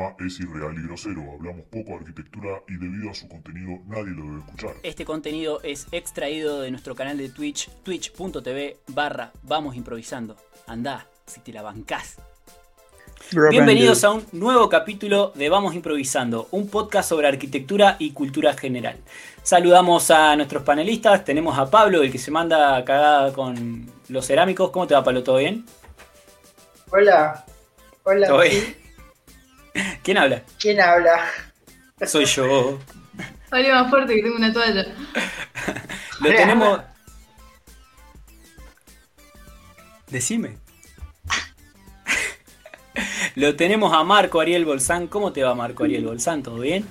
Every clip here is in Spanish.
programa es irreal y grosero. Hablamos poco de arquitectura y debido a su contenido nadie lo debe escuchar. Este contenido es extraído de nuestro canal de Twitch, twitch.tv barra Vamos Improvisando. Andá, si te la bancás. Bienvenidos a un nuevo capítulo de Vamos Improvisando, un podcast sobre arquitectura y cultura general. Saludamos a nuestros panelistas, tenemos a Pablo, el que se manda cagada con los cerámicos. ¿Cómo te va, Pablo? ¿Todo bien? Hola. Hola. ¿Todo bien? ¿Quién habla? ¿Quién habla? Soy yo. Hable más fuerte que tengo una toalla. Lo tenemos. Decime. Lo tenemos a Marco Ariel Bolsán. ¿Cómo te va, Marco Ariel Bolsán? ¿Todo bien?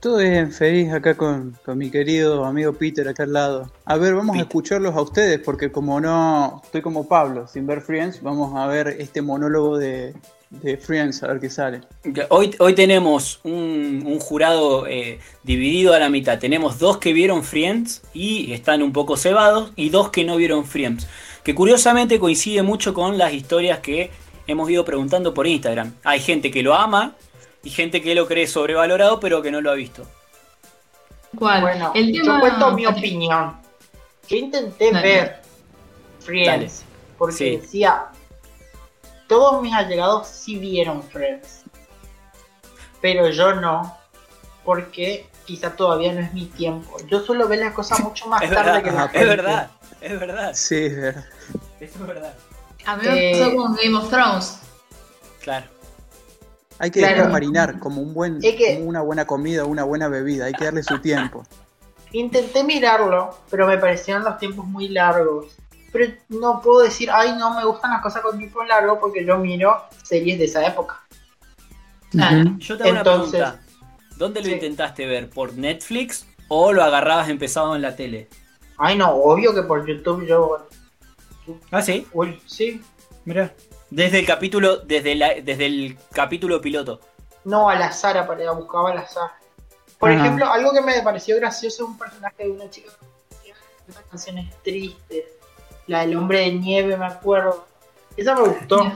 Todo bien, feliz acá con, con, mi querido amigo Peter acá al lado. A ver, vamos a escucharlos a ustedes porque como no estoy como Pablo sin ver Friends, vamos a ver este monólogo de, de Friends, a ver qué sale. Hoy, hoy tenemos un, un jurado eh, dividido a la mitad. Tenemos dos que vieron Friends y están un poco cebados y dos que no vieron Friends. Que curiosamente coincide mucho con las historias que hemos ido preguntando por Instagram. Hay gente que lo ama y gente que lo cree sobrevalorado pero que no lo ha visto. ¿Cuál? Bueno, El yo cuento mi opinión. Yo intenté ver Friends porque decía, todos mis allegados sí vieron Friends, pero yo no, porque quizá todavía no es mi tiempo. Yo suelo ver las cosas mucho más tarde que la gente. Es verdad, es verdad. Sí, es verdad. Eso es verdad. A mí me pasó con Game of Thrones. Claro. Hay que dejar marinar como un buen, como una buena comida, una buena bebida. Hay que darle su tiempo. Intenté mirarlo, pero me parecieron los tiempos muy largos. Pero no puedo decir, ay, no me gustan las cosas con tiempo largo porque yo miro series de esa época. Yo te hago una pregunta. ¿Dónde lo intentaste ver? ¿Por Netflix o lo agarrabas empezado en la tele? Ay, no, obvio que por YouTube yo. Ah, sí. Uy, sí. Mira. Desde el capítulo, desde, la, desde el capítulo piloto. No, al azar, aparecía, buscaba al azar. Por ejemplo, algo que me pareció gracioso es un personaje de una chica que unas canciones tristes. La del hombre de nieve, me acuerdo. Esa me gustó.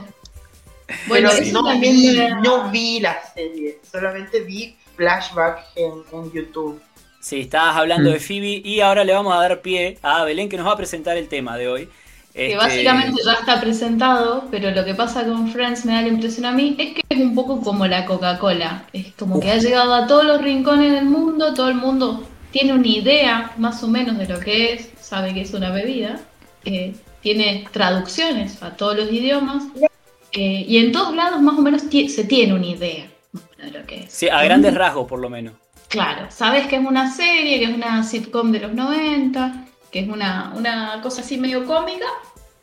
Bueno, no, vi, no vi la serie, solamente vi flashback en, en YouTube. Sí, estabas hablando de Phoebe y ahora le vamos a dar pie a Belén que nos va a presentar el tema de hoy. Que este, básicamente ya está presentado, pero lo que pasa con Friends me da la impresión a mí es que es un poco como la Coca-Cola. Es como que ha llegado a todos los rincones del mundo, todo el mundo tiene una idea más o menos de lo que es, sabe que es una bebida, eh, tiene traducciones a todos los idiomas eh, y en todos lados más o menos se tiene una idea de lo que es. Sí, a grandes rasgos por lo menos. Claro, sabes que es una serie, que es una sitcom de los 90 que es una, una cosa así medio cómica,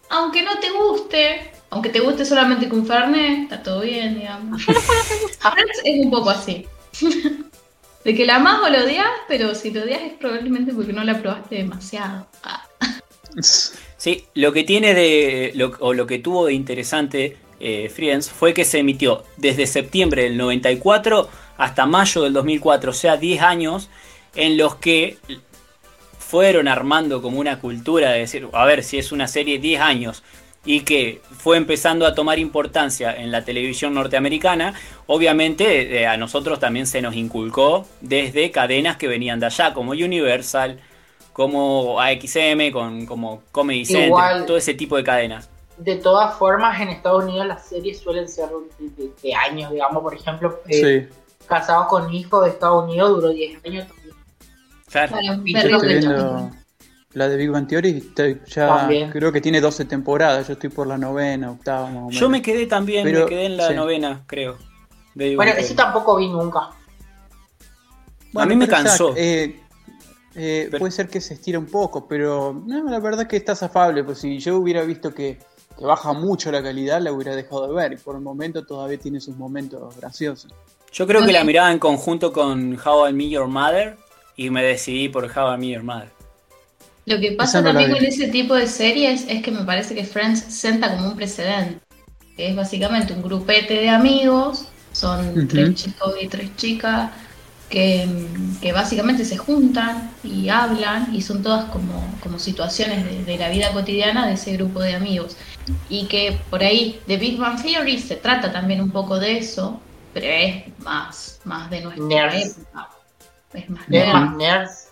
aunque no te guste, aunque te guste solamente con Fernet, está todo bien, digamos. es un poco así. De que la amas o lo odias, pero si lo odias es probablemente porque no la probaste demasiado. Ah. Sí, lo que tiene de. O lo que tuvo de interesante eh, Friends fue que se emitió desde septiembre del 94 hasta mayo del 2004, o sea, 10 años en los que fueron armando como una cultura de decir, a ver, si es una serie 10 años y que fue empezando a tomar importancia en la televisión norteamericana, obviamente eh, a nosotros también se nos inculcó desde cadenas que venían de allá, como Universal, como AXM, con, como Comedy Central, todo ese tipo de cadenas. De todas formas, en Estados Unidos las series suelen ser de, años, digamos, por ejemplo, eh, Casados con Hijos de Estados Unidos duró 10 años la de Big Bang Theory, ya creo que tiene 12 temporadas, yo estoy por la novena, octava Yo me quedé también, me quedé en la novena, creo. bueno, ese tampoco vi nunca. a mí me cansó. Eh, eh, puede ser que se estira un poco, pero no, la verdad que está afable, pues si yo hubiera visto que, que, baja mucho la calidad, la hubiera dejado de ver, y por el momento todavía tiene sus momentos graciosos. Yo creo que la miraba en conjunto con How I Met Your Mother, y me decidí por How I Met Mother. Lo que pasa también con ese tipo de series es que me parece que Friends senta como un precedente. Que es básicamente un grupete de amigos, son tres chicos y tres chicas, que, básicamente se juntan y hablan y son todas como, como situaciones de, de, la vida cotidiana de ese grupo de amigos. Y que por ahí, de Big Bang Theory se trata también un poco de eso, pero es más, más de nuestra nerds. Es más nerds. más nerds.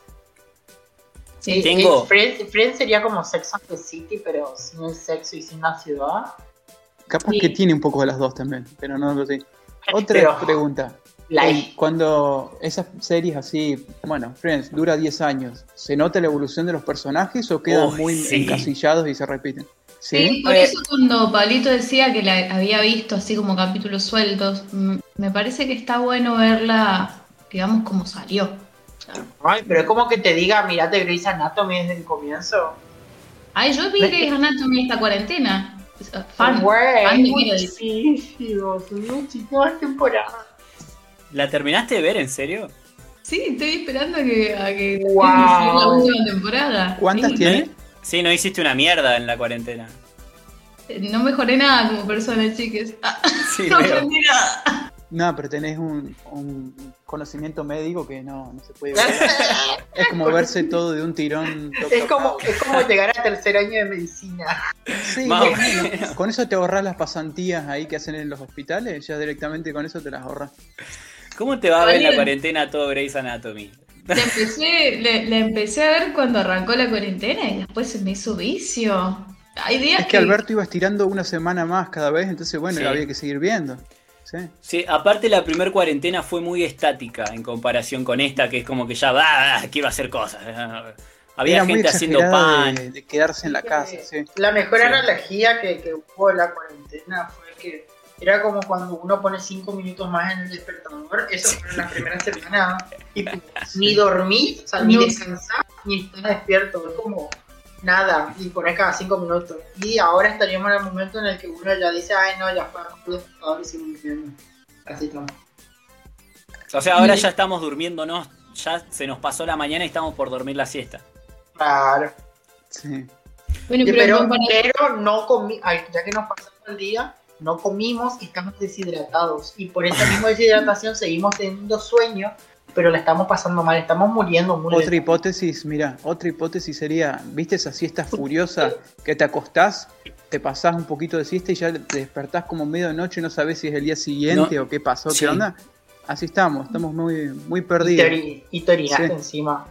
Sí, Tengo... Friends, sería como Sex and the City, pero sin el sexo y sin la ciudad. Capaz que tiene un poco de las dos también, pero no lo sé. Otra pregunta. Cuando esas series así, bueno, Friends dura 10 años, ¿se nota la evolución de los personajes o quedan muy encasillados y se repiten? Sí, por eso cuando Pablito decía que la había visto así como capítulos sueltos, me parece que está bueno verla, digamos, como salió. Ay, pero es como que te diga, mirate Grey's Anatomy desde el comienzo. Ay, yo vi Grey's Anatomy esta cuarentena. Fan, fan de muchísimas temporadas. ¿La terminaste de ver, en serio? Sí, estoy esperando a que, a que la última temporada. ¿Cuántas tiene? Sí, no hiciste una mierda en la cuarentena. Eh, no mejoré nada como persona, chiques. Ah, no aprendí nada. No, pero tenés un, conocimiento médico que no, no se puede ver. es como verse todo de un tirón. Es como, es como llegar al tercer año de medicina. Sí, con eso te ahorras las pasantías ahí que hacen en los hospitales, ya directamente con eso te las ahorras. ¿Cómo te va a ver la cuarentena todo Grey's Anatomy? La empecé, empecé a ver cuando arrancó la cuarentena y después se me hizo vicio. Hay días es que, Alberto iba estirando una semana más cada vez, entonces bueno, había que seguir viendo. Sí. sí, aparte la primera cuarentena fue muy estática en comparación con esta, que es como que ya va, quiero hacer cosas. Había gente haciendo pan. De, quedarse en la casa. Sí. La mejor analogía que, que hubo la cuarentena fue que era como cuando uno pone cinco minutos más en el despertador, eso fue en la primera semana, y ni dormí, o sea, ni descansar, ni estar despierto, es como nada, y poner cada cinco minutos. Y ahora estaríamos en el momento en el que uno ya dice, ay no, ya fue el despertador y sigo durmiendo. Así estamos. O sea, ahora ya estamos durmiéndonos, ya se nos pasó la mañana y estamos por dormir la siesta. Claro. Sí. Bueno, pero, pero, no comí, ya que nos pasó el día, no comimos y estamos deshidratados. Y por esa misma deshidratación seguimos teniendo sueño, pero la estamos pasando mal, estamos muriendo muy Otra hipótesis, mira, otra hipótesis sería, ¿viste esa siesta furiosa que te acostás, te pasás un poquito de siesta y ya te despertás como medio de noche y no sabes si es el día siguiente o qué pasó, qué onda? Así estamos, estamos muy, muy perdidos. Y te, orinaste encima.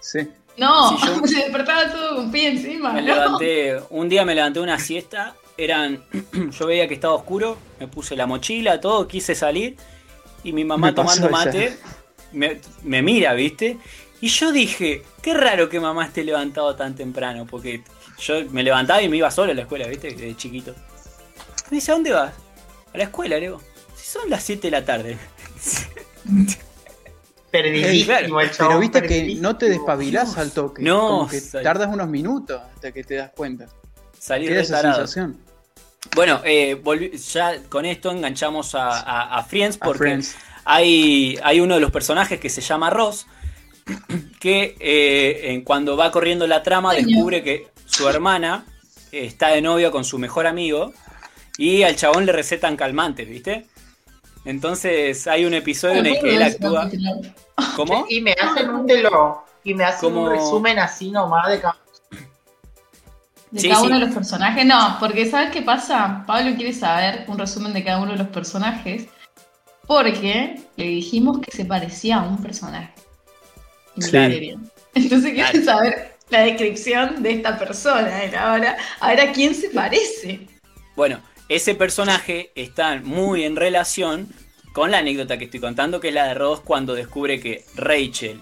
Sí. No, se despertaba todo con pie encima. Me levanté, un día me levanté una siesta eran. yo veía que estaba oscuro, me puse la mochila, todo, quise salir. Y mi mamá tomando mate me, mira, ¿viste? Y yo dije, qué raro que mamá esté levantado tan temprano, porque yo me levantaba y me iba solo a la escuela, ¿viste? De chiquito. Me dice, ¿a dónde vas? A la escuela, le digo. Si son las 7 de la tarde. Perdidísimo Pero viste que no te despabilás al toque. No. Como que tardas unos minutos hasta que te das cuenta. Salir de esa sensación. Bueno, eh, ya con esto enganchamos a, Friends porque Hay, hay uno de los personajes que se llama Ross que eh, cuando va corriendo la trama descubre que su hermana está de novio con su mejor amigo y al chabón le recetan calmantes, ¿viste? Entonces hay un episodio en el que él actúa. ¿Cómo? Y me hacen un y me hacen un resumen así nomás de cada de cada uno de los personajes. No, porque ¿sabes qué pasa? Pablo quiere saber un resumen de cada uno de los personajes. Porque le dijimos que se parecía a un personaje. Entonces quiere saber la descripción de esta persona. Ahora, a ver a quién se parece. Bueno, ese personaje está muy en relación con la anécdota que estoy contando, que es la de Ross cuando descubre que Rachel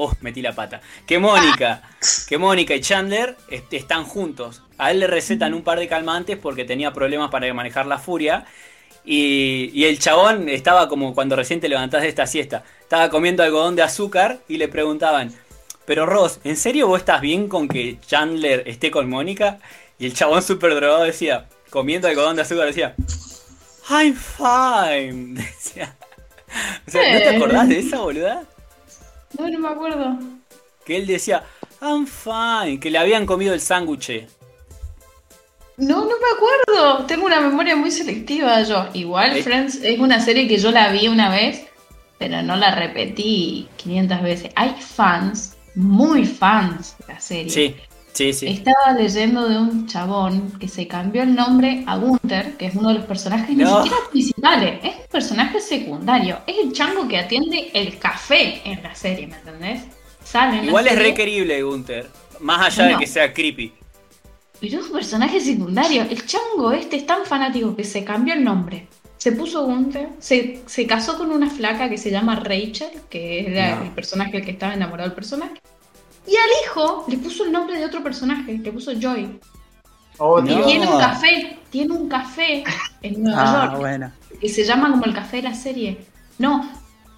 Oh, metí la pata. Que Mónica, que Mónica y Chandler están juntos. A él le recetan un par de calmantes porque tenía problemas para manejar la furia. Y, el chabón estaba como cuando recién te levantás de esta siesta. Estaba comiendo algodón de azúcar y le preguntaban, pero Ross, ¿en serio vos estás bien con que Chandler esté con Mónica? Y el chabón súper drogado decía, comiendo algodón de azúcar, decía, I'm fine. Decía. O sea, ¿no te acordás de esa boluda? No, no me acuerdo. Que él decía, I'm fine, que le habían comido el sándwich. No, no me acuerdo. Tengo una memoria muy selectiva yo. Igual Friends es una serie que yo la vi una vez, pero no la repetí 500 veces. Hay fans, muy fans de la serie. Sí, Estaba leyendo de un chabón que se cambió el nombre a Gunther, que es uno de los personajes ni siquiera principales, es un personaje secundario. Es el chango que atiende el café en la serie, ¿me entendés? Igual es requerible Gunther, más allá de que sea creepy. Pero es un personaje secundario. El chango este es tan fanático que se cambió el nombre. Se puso Gunther, se, se casó con una flaca que se llama Rachel, que era el personaje que estaba enamorado del personaje. Y al hijo le puso el nombre de otro personaje, le puso Joy. Oh, y tiene un café, tiene un café en Nueva ah, York. Bueno. Que se llama como el café de la serie. No,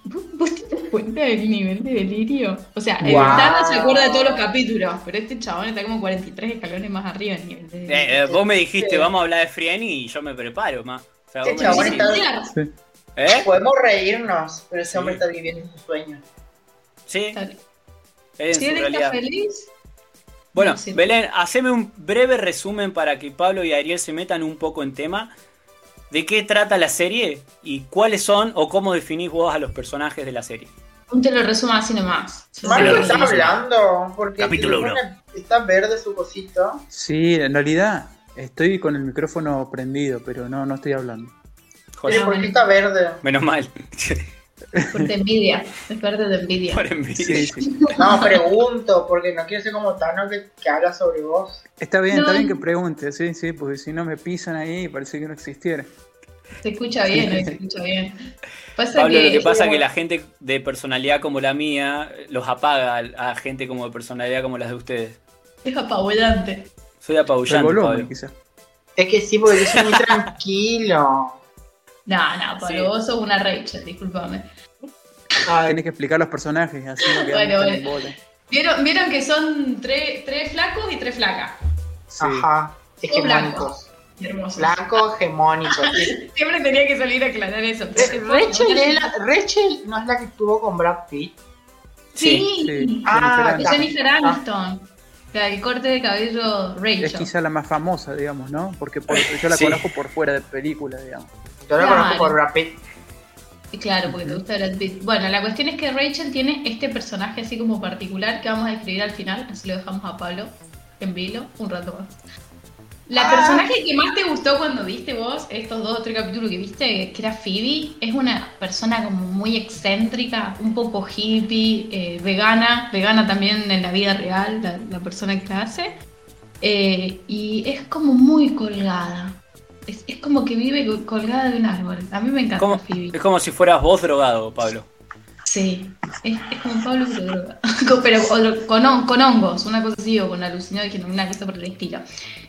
¿Vos te das cuenta del nivel de delirio? O sea, el no se acuerda de todos los capítulos, pero este chabón está como 43 escalones más arriba del nivel de delirio. Eh, eh, vos me dijiste, vamos a hablar de Frieni y yo me preparo más. O sea, este chabón está... ¿Eh? Podemos reírnos, pero ese hombre está viviendo su sueño. Sí. Si él está feliz. Bueno, Belén, haceme un breve resumen para que Pablo y Ariel se metan un poco en tema. ¿De qué trata la serie y cuáles son o cómo definís vos a los personajes de la serie? Te lo resumo así nomás. Marco está hablando porque está verde su cosito. Sí, en realidad estoy con el micrófono prendido, pero no, no estoy hablando. Joder. ¿Por qué está verde? Menos mal. Por envidia, es parte de envidia. Por envidia. No, pregunto, porque no quiero ser como Tano que, que habla sobre vos. Está bien, está bien que pregunte, sí, sí, porque si no me pisan ahí parece que no existiera. Se escucha bien, se escucha bien. Pablo, lo que pasa es que la gente de personalidad como la mía los apaga a gente como de personalidad como las de ustedes. Es apabullante. Soy apabullante, Pablo. Es que sí, porque yo soy muy tranquilo. No, no, Pablo, vos sos una Rachel, discúlpame. Tienes que explicar los personajes, así no bueno, bueno. ¿Vieron, ¿Vieron que son tres, tres flacos y tres flacas? Ajá, hegemónicos. Blancos, Blanco, hegemónico. Siempre tenía que salir a aclarar eso. Rachel, Rachel no es la que estuvo con Brad Pitt. Sí, sí. ah, Jennifer Aniston. El corte de cabello Rachel. Es quizá la más famosa, digamos, ¿no? Porque yo la conozco por fuera de película, digamos. Yo la conozco por Brad Pitt. Claro, porque te gusta Brad Pitt. Bueno, la cuestión es que Rachel tiene este personaje así como particular que vamos a describir al final, así lo dejamos a Pablo en vilo un rato más. La ah. personaje que más te gustó cuando viste vos, estos dos o tres capítulos que viste, que era Phoebe, es una persona como muy excéntrica, un poco hippie, eh, vegana, vegana también en la vida real, la, persona que la hace. Eh, y es como muy colgada. Es, como que vive colgada de un árbol. A mí me encanta Phoebe. Es como si fueras vos drogado, Pablo. Sí, es, como Pablo pero pero con, con, hongos, una cosa así, o con alucinógenos, una cosa por el estilo.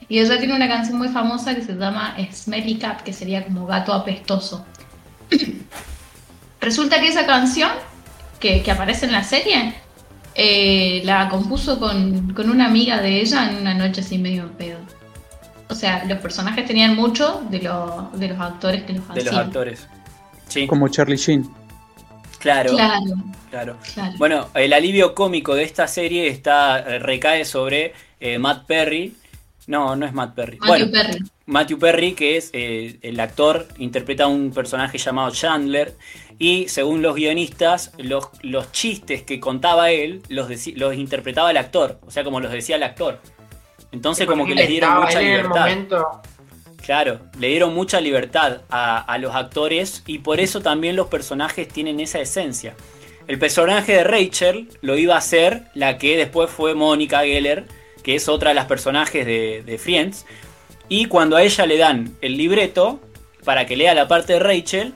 Y ella tiene una canción muy famosa que se llama Smelly Cat, que sería como gato apestoso. Resulta que esa canción, que, aparece en la serie, eh, la compuso con, con, una amiga de ella en una noche así medio en pedo. O sea, los personajes tenían mucho de, de los actores que los hacían. De los actores. Sí. Como Charlie Sheen. Claro, claro, Bueno, el alivio cómico de esta serie está eh, recae sobre eh, Matt Perry. No, no es Matt Perry. Matthew Perry. Matthew Perry, que es eh, el actor, interpreta a un personaje llamado Chandler. Y según los guionistas, los, los chistes que contaba él los, los interpretaba el actor. O sea, como los decía el actor. Entonces, como que les dieron mucha libertad. Claro, le dieron mucha libertad a, los actores y por eso también los personajes tienen esa esencia. El personaje de Rachel lo iba a hacer la que después fue Mónica Geller, que es otra de las personajes de, Friends. Y cuando a ella le dan el libreto para que lea la parte de Rachel,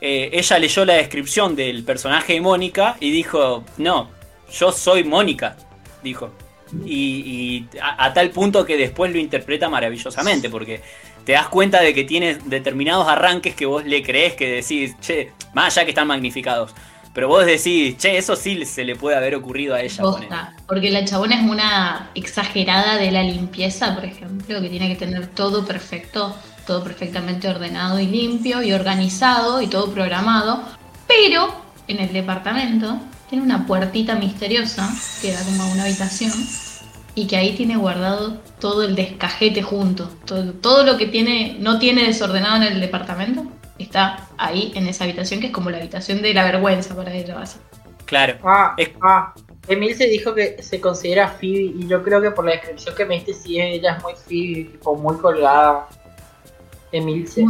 eh, ella leyó la descripción del personaje de Mónica y dijo, no, yo soy Mónica, dijo. Y, a, tal punto que después lo interpreta maravillosamente, porque te das cuenta de que tiene determinados arranques que vos le crees que decís, che, más allá que están magnificados. Pero vos decís, che, eso sí se le puede haber ocurrido a ella. porque la chabona es una exagerada de la limpieza, por ejemplo, que tiene que tener todo perfecto, todo perfectamente ordenado y limpio y organizado y todo programado. Pero en el departamento tiene una puertita misteriosa que da como a una habitación y que ahí tiene guardado todo el descajete junto. Todo, todo, lo que tiene, no tiene desordenado en el departamento está ahí en esa habitación que es como la habitación de la vergüenza para ella. Claro. Ah, ah. Emil se dijo que se considera Phoebe y yo creo que por la descripción que me diste sí ella es muy Phoebe, tipo muy colgada. Emilce.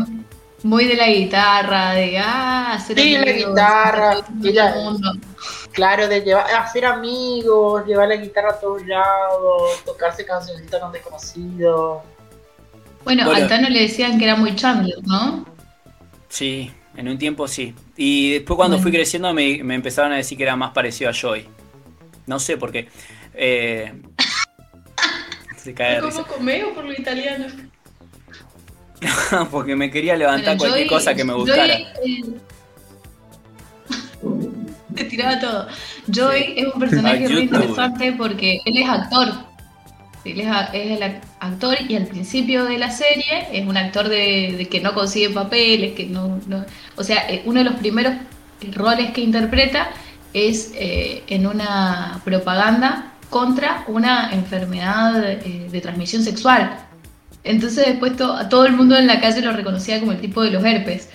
Muy, de la guitarra, de ah, hacer sí, la guitarra, claro, de llevar, hacer amigos, llevar la guitarra a todos lados, tocarse canciones con desconocidos. Bueno, bueno, a Tano le decían que era muy Chandler, ¿no? Sí, en un tiempo sí. Y después cuando fui creciendo me, me, empezaron a decir que era más parecido a Joy. No sé por qué. Eh, se cae comeo por lo italiano? porque me quería levantar cualquier cosa que me gustara. Eh, te tiraba todo. Joy es un personaje muy interesante porque él es actor. Él es, el actor y al principio de la serie es un actor de, que no consigue papeles, que no, o sea, eh, uno de los primeros roles que interpreta es eh, en una propaganda contra una enfermedad eh, de transmisión sexual. Entonces después todo el mundo en la calle lo reconocía como el tipo de los herpes.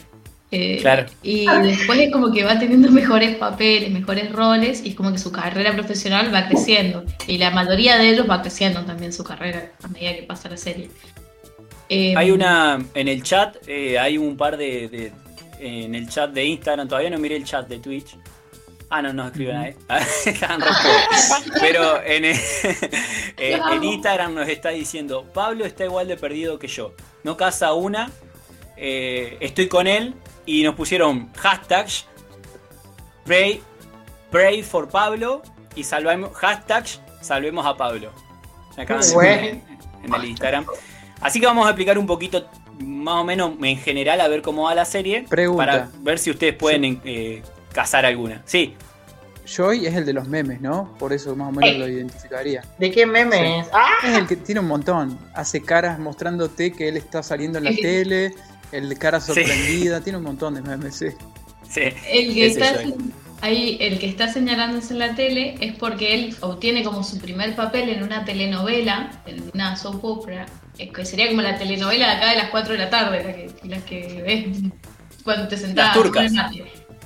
Eh, claro. Y después es como que va teniendo mejores papeles, mejores roles y es como que su carrera profesional va creciendo. Y la mayoría de ellos va creciendo también su carrera a medida que pasa la serie. hay una, en el chat, hay un par de, en el chat de Instagram, todavía no miré el chat de Twitch, Ah, no, no escriben ahí. Pero en, eh, en, Instagram nos está diciendo, Pablo está igual de perdido que yo. No casa una, eh, estoy con él y nos pusieron hashtags pray, pray for Pablo y salvemos, hashtags salvemos a Pablo. Acá en, en el Instagram. Así que vamos a explicar un poquito más o menos en general a ver cómo va la serie. Pregunta. Para ver si ustedes pueden eh, cazar alguna. Sí. Joy es el de los memes, ¿no? Por eso más o menos lo identificaría. ¿De qué memes? ¡Ah! Es el que tiene un montón. Hace caras mostrándote que él está saliendo en la tele, el de cara sorprendida, tiene un montón de memes, sí. Sí. El que está ahí, el que está señalándose en la tele es porque él obtiene como su primer papel en una telenovela, en una soap opera, que sería como la telenovela de acá de las 4 de la tarde, la que, la que ves cuando te sentás. Las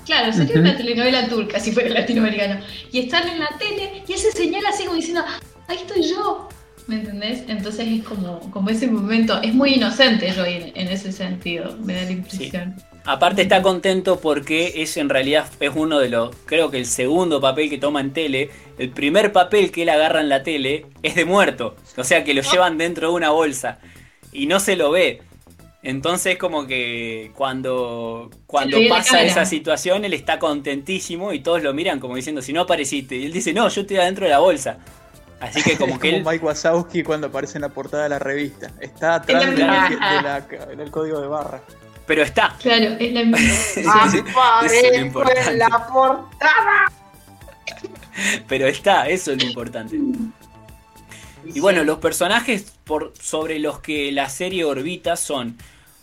Claro, sería una telenovela turca si fuera latinoamericano. Y están en la tele y ese señala así como diciendo, ahí estoy yo. ¿Me entendés? Entonces es como, como ese momento, es muy inocente yo en, ese sentido, me da la impresión. Aparte está contento porque es en realidad es uno de los, creo que el segundo papel que toma en tele, el primer papel que él agarra en la tele es de muerto, o sea que lo llevan dentro de una bolsa y no se lo ve. Entonces como que cuando, cuando pasa esa situación él está contentísimo y todos lo miran como diciendo si no apareciste. Y él dice no, yo estoy adentro de la bolsa. Así que como que Mike Wazowski cuando aparece en la portada de la revista. Está atrás del código de barra. Pero está. Claro, es la misma. en la portada. Pero está, eso es lo importante. Y bueno, los personajes por, sobre los que la serie orbita son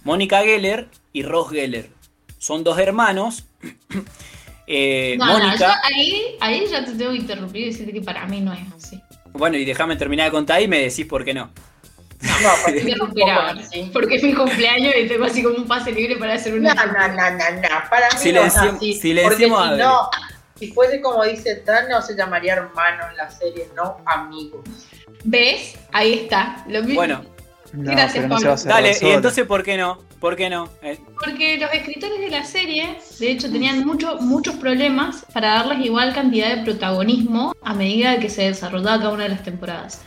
Mónica Geller y Ross Geller. Son dos hermanos. eh, Mónica. ahí, ahí ya te tengo que interrumpir y decirte que para mí no es así. Bueno, y déjame terminar de contar y me decís por qué no. No, no porque, me porque es mi cumpleaños y tengo así como un pase libre para hacer una. No, no, no, no, no. Para mí si no le es así. Si le decimos si no, si fuese como dice Tano, se llamaría hermano en la serie, no amigos. ¿Ves? Ahí está. Lo mismo. Bueno, Gracias, Pablo. Dale, y entonces, ¿por qué no? ¿Por qué no? Eh. Porque los escritores de la serie, de hecho, tenían mucho, muchos problemas para darles igual cantidad de protagonismo a medida que se desarrollaba cada una de las temporadas.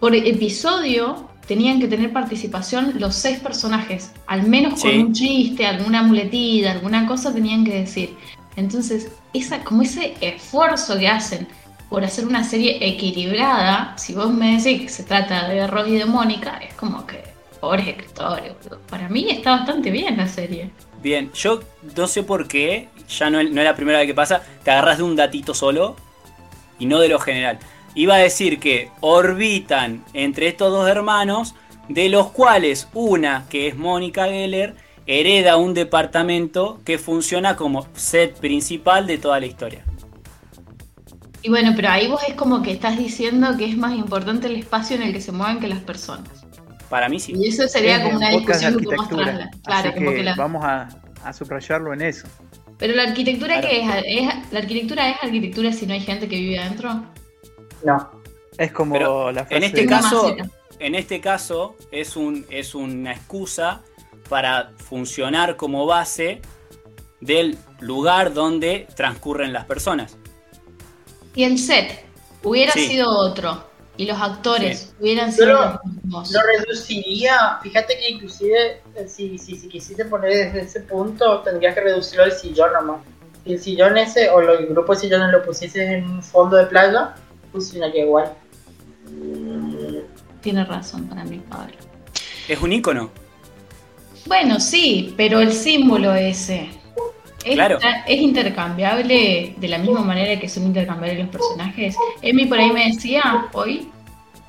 Por episodio tenían que tener participación los seis personajes, al menos con un chiste, alguna muletilla, alguna cosa tenían que decir. Entonces, esa, como ese esfuerzo que hacen por hacer una serie equilibrada, si vos me decís que se trata de Ross y de Mónica, es como que, pobres escritores, para mí está bastante bien la serie. Bien, yo no sé por qué, ya no, no es la primera vez que pasa, te agarras de un datito solo y no de lo general. Iba a decir que orbitan entre estos dos hermanos, de los cuales una, que es Mónica Geller, hereda un departamento que funciona como set principal de toda la historia. Y bueno, pero ahí vos es como que estás diciendo que es más importante el espacio en el que se mueven que las personas. Para mí sí. Y eso sería como una discusión un poco más Claro, como que vamos a, a, subrayarlo en eso. Pero la arquitectura que es, la arquitectura es arquitectura si no hay gente que vive adentro. No. Es como la En este caso, en este caso es un es una excusa para funcionar como base del lugar donde transcurren las personas. Y el set hubiera sido otro y los actores hubieran sido los mismos. Lo reduciría, fíjate que inclusive eh, si, si, si quisiste poner desde ese punto, tendrías que reducirlo al sillón nomás. Si el sillón ese o el grupo de sillones lo pusieses en un fondo de playa, funcionaría igual. Tiene razón para mí, Pablo. Es un icono. Bueno, sí, pero el símbolo ese. Es, claro. es intercambiable de la misma manera que son intercambiables los personajes. Emi por ahí me decía hoy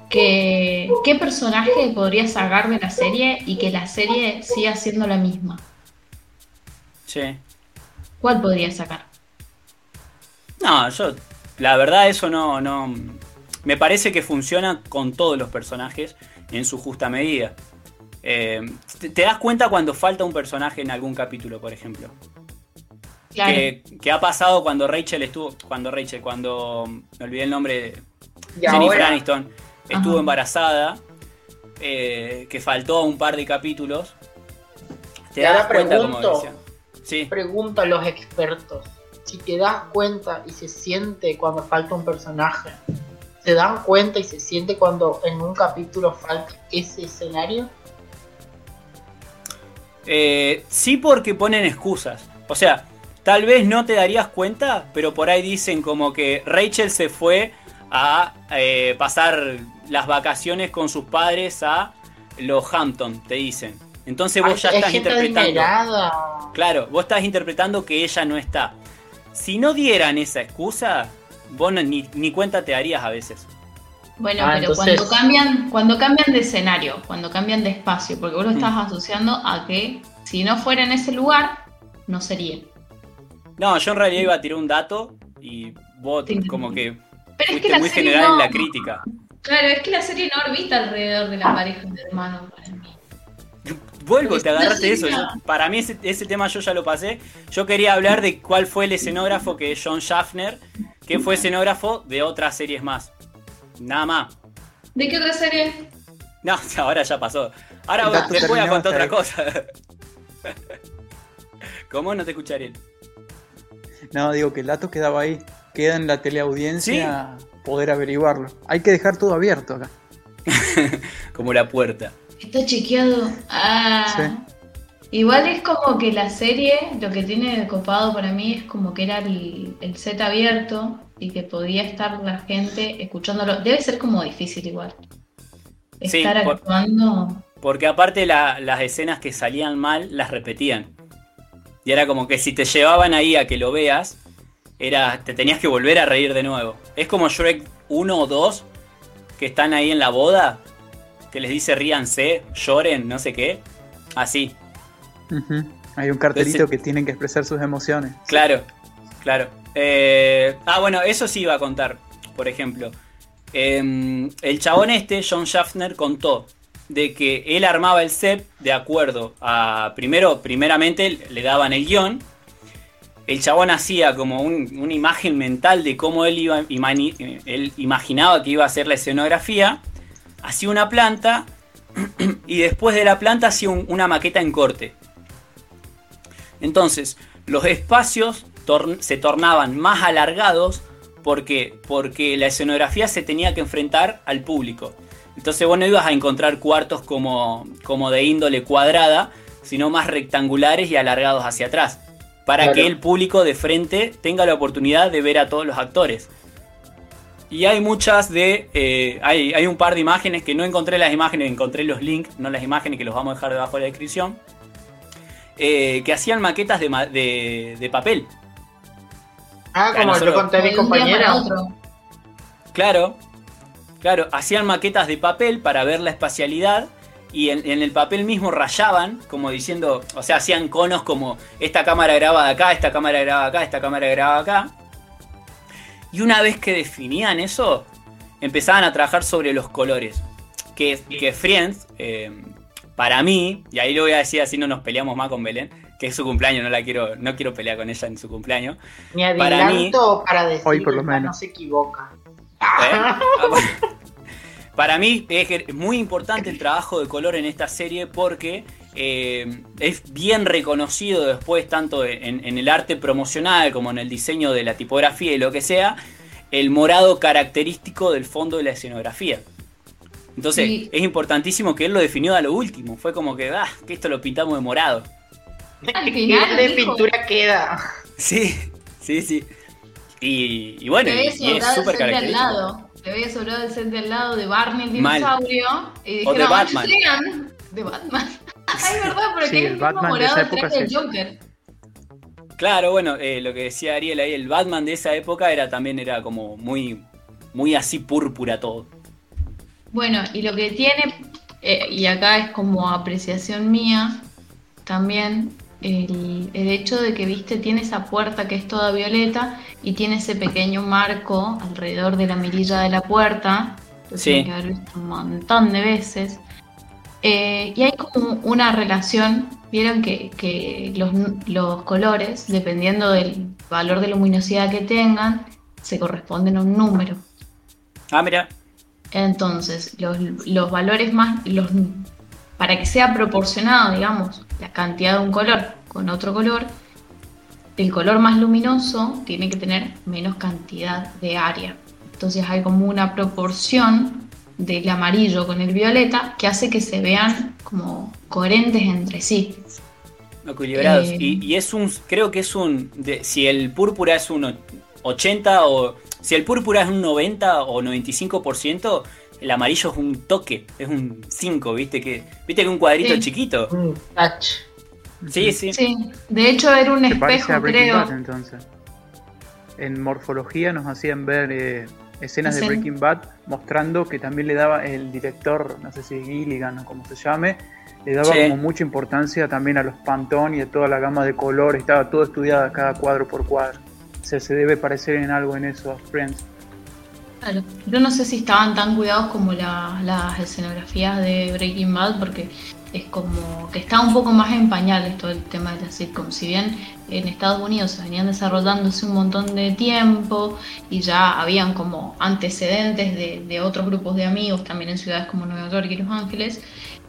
que qué personaje podría sacar de la serie y que la serie siga siendo la misma. Sí. ¿Cuál podría sacar? No, yo la verdad eso no no me parece que funciona con todos los personajes en su justa medida. Eh, te das cuenta cuando falta un personaje en algún capítulo, por ejemplo. Que, ha pasado cuando Rachel estuvo. Cuando Rachel, cuando. Me olvidé el nombre. Jennifer Aniston estuvo embarazada. Eh, que faltó un par de capítulos. Te das cuenta, como. Sí. Pregunto a los expertos. Si te das cuenta y se siente cuando falta un personaje, ¿se dan cuenta y se siente cuando en un capítulo falta ese escenario? Eh, sí, porque ponen excusas. O sea, Tal vez no te darías cuenta, pero por ahí dicen como que Rachel se fue a eh, pasar las vacaciones con sus padres a los Hampton, te dicen. Entonces vos ya estás interpretando. Claro, vos estás interpretando que ella no está. Si no dieran esa excusa, vos ni, ni cuenta te darías a veces. Bueno, ah, pero cuando cambian, cuando cambian de escenario, cuando cambian de espacio, porque vos lo estás mm. asociando a que si no fuera en ese lugar, no sería. No, yo en realidad iba a tirar un dato y vos como que Pero fuiste muy general en la crítica. Claro, es que la serie no orbita alrededor de la pareja de hermanos para mí. Vuelvo, te agarraste eso. para mí ese, tema yo ya lo pasé. Yo quería hablar de cuál fue el escenógrafo que es John Schaffner, que fue escenógrafo de otras series más. Nada más. ¿De qué otra serie? No, ahora ya pasó. Ahora te voy a contar otra cosa. ¿Cómo no te escucharé? No, digo que el dato quedaba ahí. Queda en la teleaudiencia poder averiguarlo. Hay que dejar todo abierto acá. como la puerta. Está chequeado. Ah. Igual es como que la serie, lo que tiene de copado para mí es como que era el, set abierto y que podía estar la gente escuchándolo. Debe ser como difícil igual. Estar actuando. Porque aparte las escenas que salían mal las repetían. Y era como que si te llevaban ahí a que lo veas, era, te tenías que volver a reír de nuevo. Es como Shrek 1 o 2, que están ahí en la boda, que les dice ríanse, lloren, no sé qué. Así. Hay un cartelito que tienen que expresar sus emociones. Claro, claro. Eh, ah, bueno, eso sí iba a contar, por ejemplo. Em, el chabón este, John Schaffner, contó de que él armaba el set de acuerdo a. Primero, primeramente le daban el guion. El chabón hacía como una imagen mental de cómo él, iba, él imaginaba que iba a ser la escenografía. Hacía una planta y después de la planta hacía una maqueta en corte. Entonces, los espacios se tornaban más alargados porque, porque la escenografía se tenía que enfrentar al público. Entonces vos no ibas a encontrar cuartos como, como de índole cuadrada, sino más rectangulares y alargados hacia atrás. Para que el público de frente tenga la oportunidad de ver a todos los actores. Y hay muchas de. Eh, hay, hay, un par de imágenes que no encontré las imágenes, encontré los links, no las imágenes que los vamos a dejar debajo de la descripción. Eh, que hacían maquetas de, de, papel. Ah, como lo conté a mi compañera. Claro, Claro, hacían maquetas de papel para ver la espacialidad y en, el papel mismo rayaban, como diciendo, o sea, hacían conos como esta cámara graba de acá, esta cámara graba acá, esta cámara graba acá. Y una vez que definían eso, empezaban a trabajar sobre los colores. Que, que Friends, eh, para mí, y ahí lo voy a decir así no nos peleamos más con Belén, que es su cumpleaños, no la quiero, no quiero pelear con ella en su cumpleaños. Ni adelanto para, mí, decir hoy por lo menos. no se equivoca. ¿Eh? Para mí es muy importante el trabajo de color en esta serie porque eh, es bien reconocido después tanto en, el arte promocional como en el diseño de la tipografía y lo que sea, el morado característico del fondo de la escenografía. Entonces es importantísimo que él lo definió a lo último, fue como que, ah, que esto lo pintamos de morado. ¿Qué de pintura queda? Sí, sí, sí. Y, bueno, y, es súper característico te había sobrado el set del lado de Barney el dinosaurio. Y dijeron, o de Batman. de Batman. Ay, verdad, pero sí, el Batman de esa época del Joker. Claro, bueno, eh, lo que decía Ariel ahí, el Batman de esa época era también era como muy, muy así púrpura todo. Bueno, y lo que tiene, eh, y acá es como apreciación mía, también el, hecho de que, viste, tiene esa puerta que es toda violeta y tiene ese pequeño marco alrededor de la mirilla de la puerta. Sí. que haber visto un montón de veces. Eh, y hay como una relación, vieron que, los, los, colores, dependiendo del valor de luminosidad que tengan, se corresponden a un número. Ah, mira. Entonces, los, los valores más, los para que sea proporcionado, digamos, la cantidad de un color con otro color, el color más luminoso tiene que tener menos cantidad de área. Entonces hay como una proporción del amarillo con el violeta que hace que se vean como coherentes entre sí. Equilibrados. Eh, y, es un, creo que es un, si el púrpura es un 80 o, si el púrpura es un 90 o 95%, el amarillo es un toque, es un 5, ¿viste? Que, ¿Viste que un cuadrito chiquito? Un touch. Sí, sí. Sí, de hecho era un espejo, creo. Bad, entonces. En morfología nos hacían ver eh, escenas de Breaking Bad mostrando que también le daba el director, no sé si Gilligan o como se llame, le daba como mucha importancia también a los Pantone y a toda la gama de colores, estaba todo estudiado cada cuadro por cuadro. O sea, se debe parecer en algo en eso a Friends. Yo no sé si estaban tan cuidados como las escenografías de Breaking Bad, porque es como que está un poco más en pañales todo el tema de la sitcom. Si bien en Estados Unidos se venían desarrollándose un montón de tiempo y ya habían como antecedentes de, otros grupos de amigos, también en ciudades como Nueva York y Los Ángeles,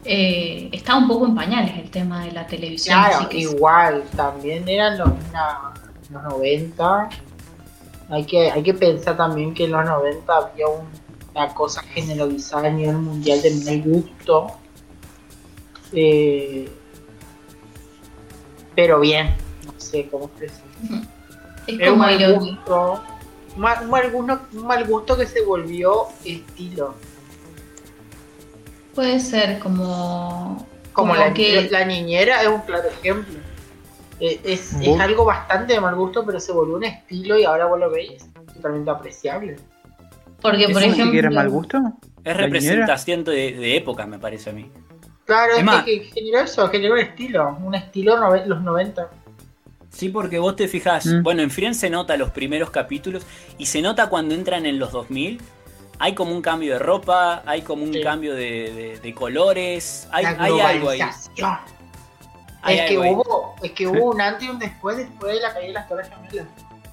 eh, está un poco en pañales el tema de la televisión. Claro, igual, también eran los, los 90 hay que, hay que pensar también que en los 90 había una cosa generalizada a nivel mundial de mal gusto. Eh, pero bien, no sé cómo expresarlo. Es como mal gusto, mal, mal, gusto que se volvió estilo. Puede ser como. Como, la, que... la niñera es un claro ejemplo. Eh, es, es, algo bastante de mal gusto, pero se volvió un estilo y ahora vos lo veis totalmente apreciable. Porque, por ejemplo. era mal gusto? Es representación de, época, me parece a mí. Claro, es, que, generó eso, generó un estilo, un estilo los 90. Sí, porque vos te fijas, mm. bueno, en Friends se nota los primeros capítulos y se nota cuando entran en los 2000. Hay como un cambio de ropa, hay como un cambio de, colores, hay, hay algo ahí es, que hubo, es que hubo un antes y un después después de la caída de las Torres Gemelas.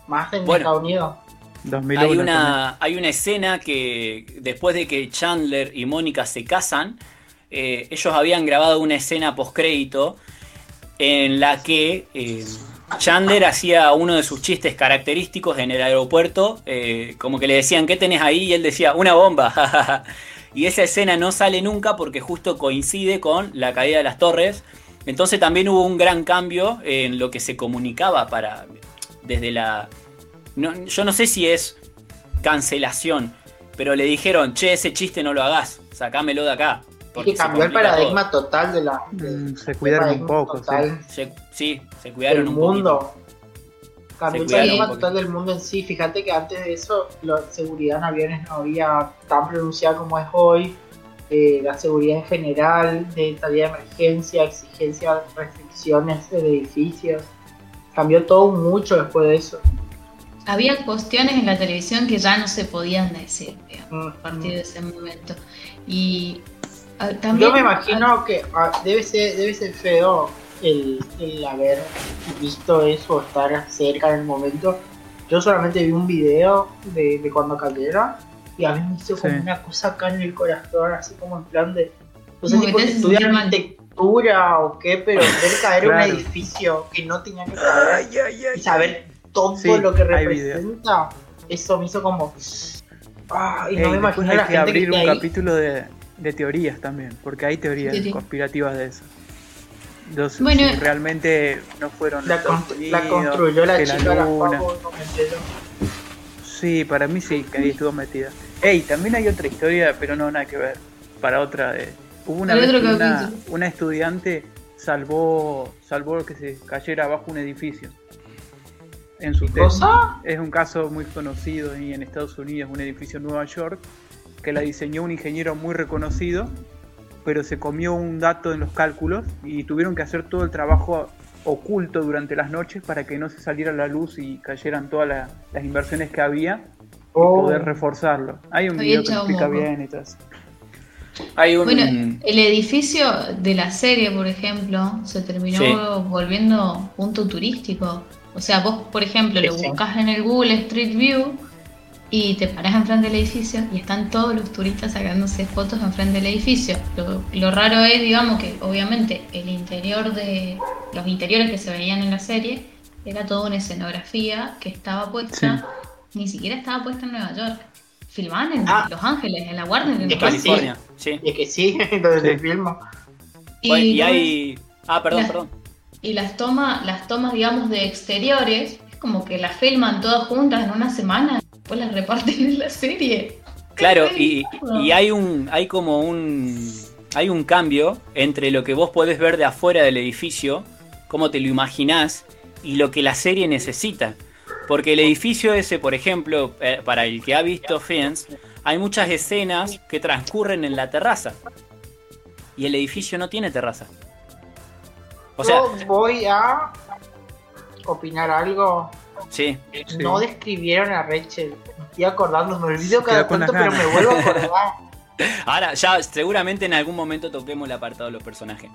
Más en Estados Unidos. hay, una, hay una escena que después de que Chandler y Mónica se casan, eh, ellos habían grabado una escena postcrédito en la que eh, Chandler hacía uno de sus chistes característicos en el aeropuerto, eh, como que le decían, ¿qué tenés ahí? Y él decía, una bomba. y esa escena no sale nunca porque justo coincide con la caída de las torres entonces también hubo un gran cambio en lo que se comunicaba para desde la yo no sé si es cancelación, pero le dijeron, "Che, ese chiste no lo hagas, sacámelo de acá." Y cambió el paradigma total de la mm, se cuidaron un poco, sí. se cuidaron un mundo. Cambió el paradigma total del mundo en sí. Fíjate que antes de eso, la seguridad en aviones no había tan pronunciada como es hoy la seguridad en general, de salida de emergencia, exigencia, restricciones de edificios. Cambió todo mucho después de eso. Había cuestiones en la televisión que ya no se podían decir a partir de ese momento. Y ah, también, Yo me imagino que ah, debe, ser, debe ser feo el, haber visto eso, estar cerca en el momento. Yo solamente vi un video de, de cuando cayeron y a mí me hizo como una cosa acá en el corazón, así como en plan de. No sé si estudiar arquitectura o qué, pero ver caer un edificio que no tenía que caer y saber todo lo que representa, eso me hizo como. Ah, y no me imagino hay la que abrir un capítulo de, de, teorías también, porque hay teorías conspirativas de eso. Los, bueno, realmente no fueron la, la construyó la chica la luna. Sí, para mí sí, que ahí estuvo metida. Ey, también hay otra historia, pero no nada que ver. Para otra de. Hubo una vez una, una, estudiante salvó, salvó que se cayera abajo un edificio. En su tesis. Es un caso muy conocido y en Estados Unidos, un edificio en Nueva York, que la diseñó un ingeniero muy reconocido pero se comió un dato en los cálculos y tuvieron que hacer todo el trabajo oculto durante las noches para que no se saliera la luz y cayeran todas las inversiones que había y oh. poder reforzarlo. Hay un video que explica bien y todo Hay un... Bueno, el edificio de la serie, por ejemplo, se terminó volviendo punto turístico. O sea, vos, por ejemplo, lo buscas en el Google Street View y te paras enfrente del edificio y están todos los turistas sacándose fotos enfrente del edificio. Lo, raro es, digamos, que obviamente el interior de los interiores que se veían en la serie era toda una escenografía que estaba puesta, ni siquiera estaba puesta en Nueva York. Filmaban en ah. Los Ángeles, en la Warner, en California. Sí. Y que sí, donde filmo. Y, hay. Ah, perdón, perdón. Y las tomas, las tomas, digamos, de exteriores, es como que las filman todas juntas en una semana pues las reparten en la serie. Claro, y, hay un, hay como un, hay un cambio entre lo que vos podés ver de afuera del edificio, cómo te lo imaginás, y lo que la serie necesita. Porque el edificio ese, por ejemplo, eh, para el que ha visto Friends, hay muchas escenas que transcurren en la terraza. Y el edificio no tiene terraza. O sea, Yo voy a opinar algo Sí. No describieron a Rachel. Me estoy acordando, me olvido cada tanto, pero me vuelvo a acordar. Ahora, ya seguramente en algún momento toquemos el apartado de los personajes.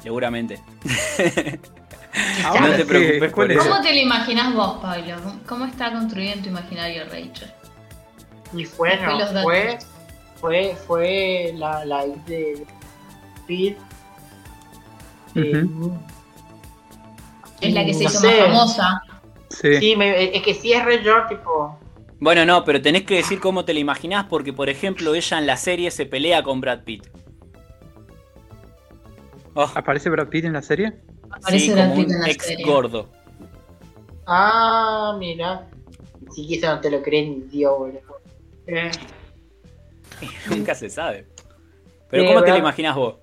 Seguramente. no te preocupes ¿Cómo te lo imaginas vos, Pablo? ¿Cómo está construido en tu imaginario Rachel? Y bueno, fue, fue, fue la, la de Pete. Es la que se hizo más famosa. Sí, es que sí es re yo, tipo. Bueno, no, pero tenés que decir cómo te la imaginás, porque por ejemplo, ella en la serie se pelea con Brad Pitt. Oh. ¿Aparece Brad Pitt en la serie? Aparece sí, Brad como Pitt un en la ex gordo. Ah, mira. Si que no te lo creen, Dios, boludo. Eh. Nunca se sabe. Pero ¿cómo te la imaginás vos?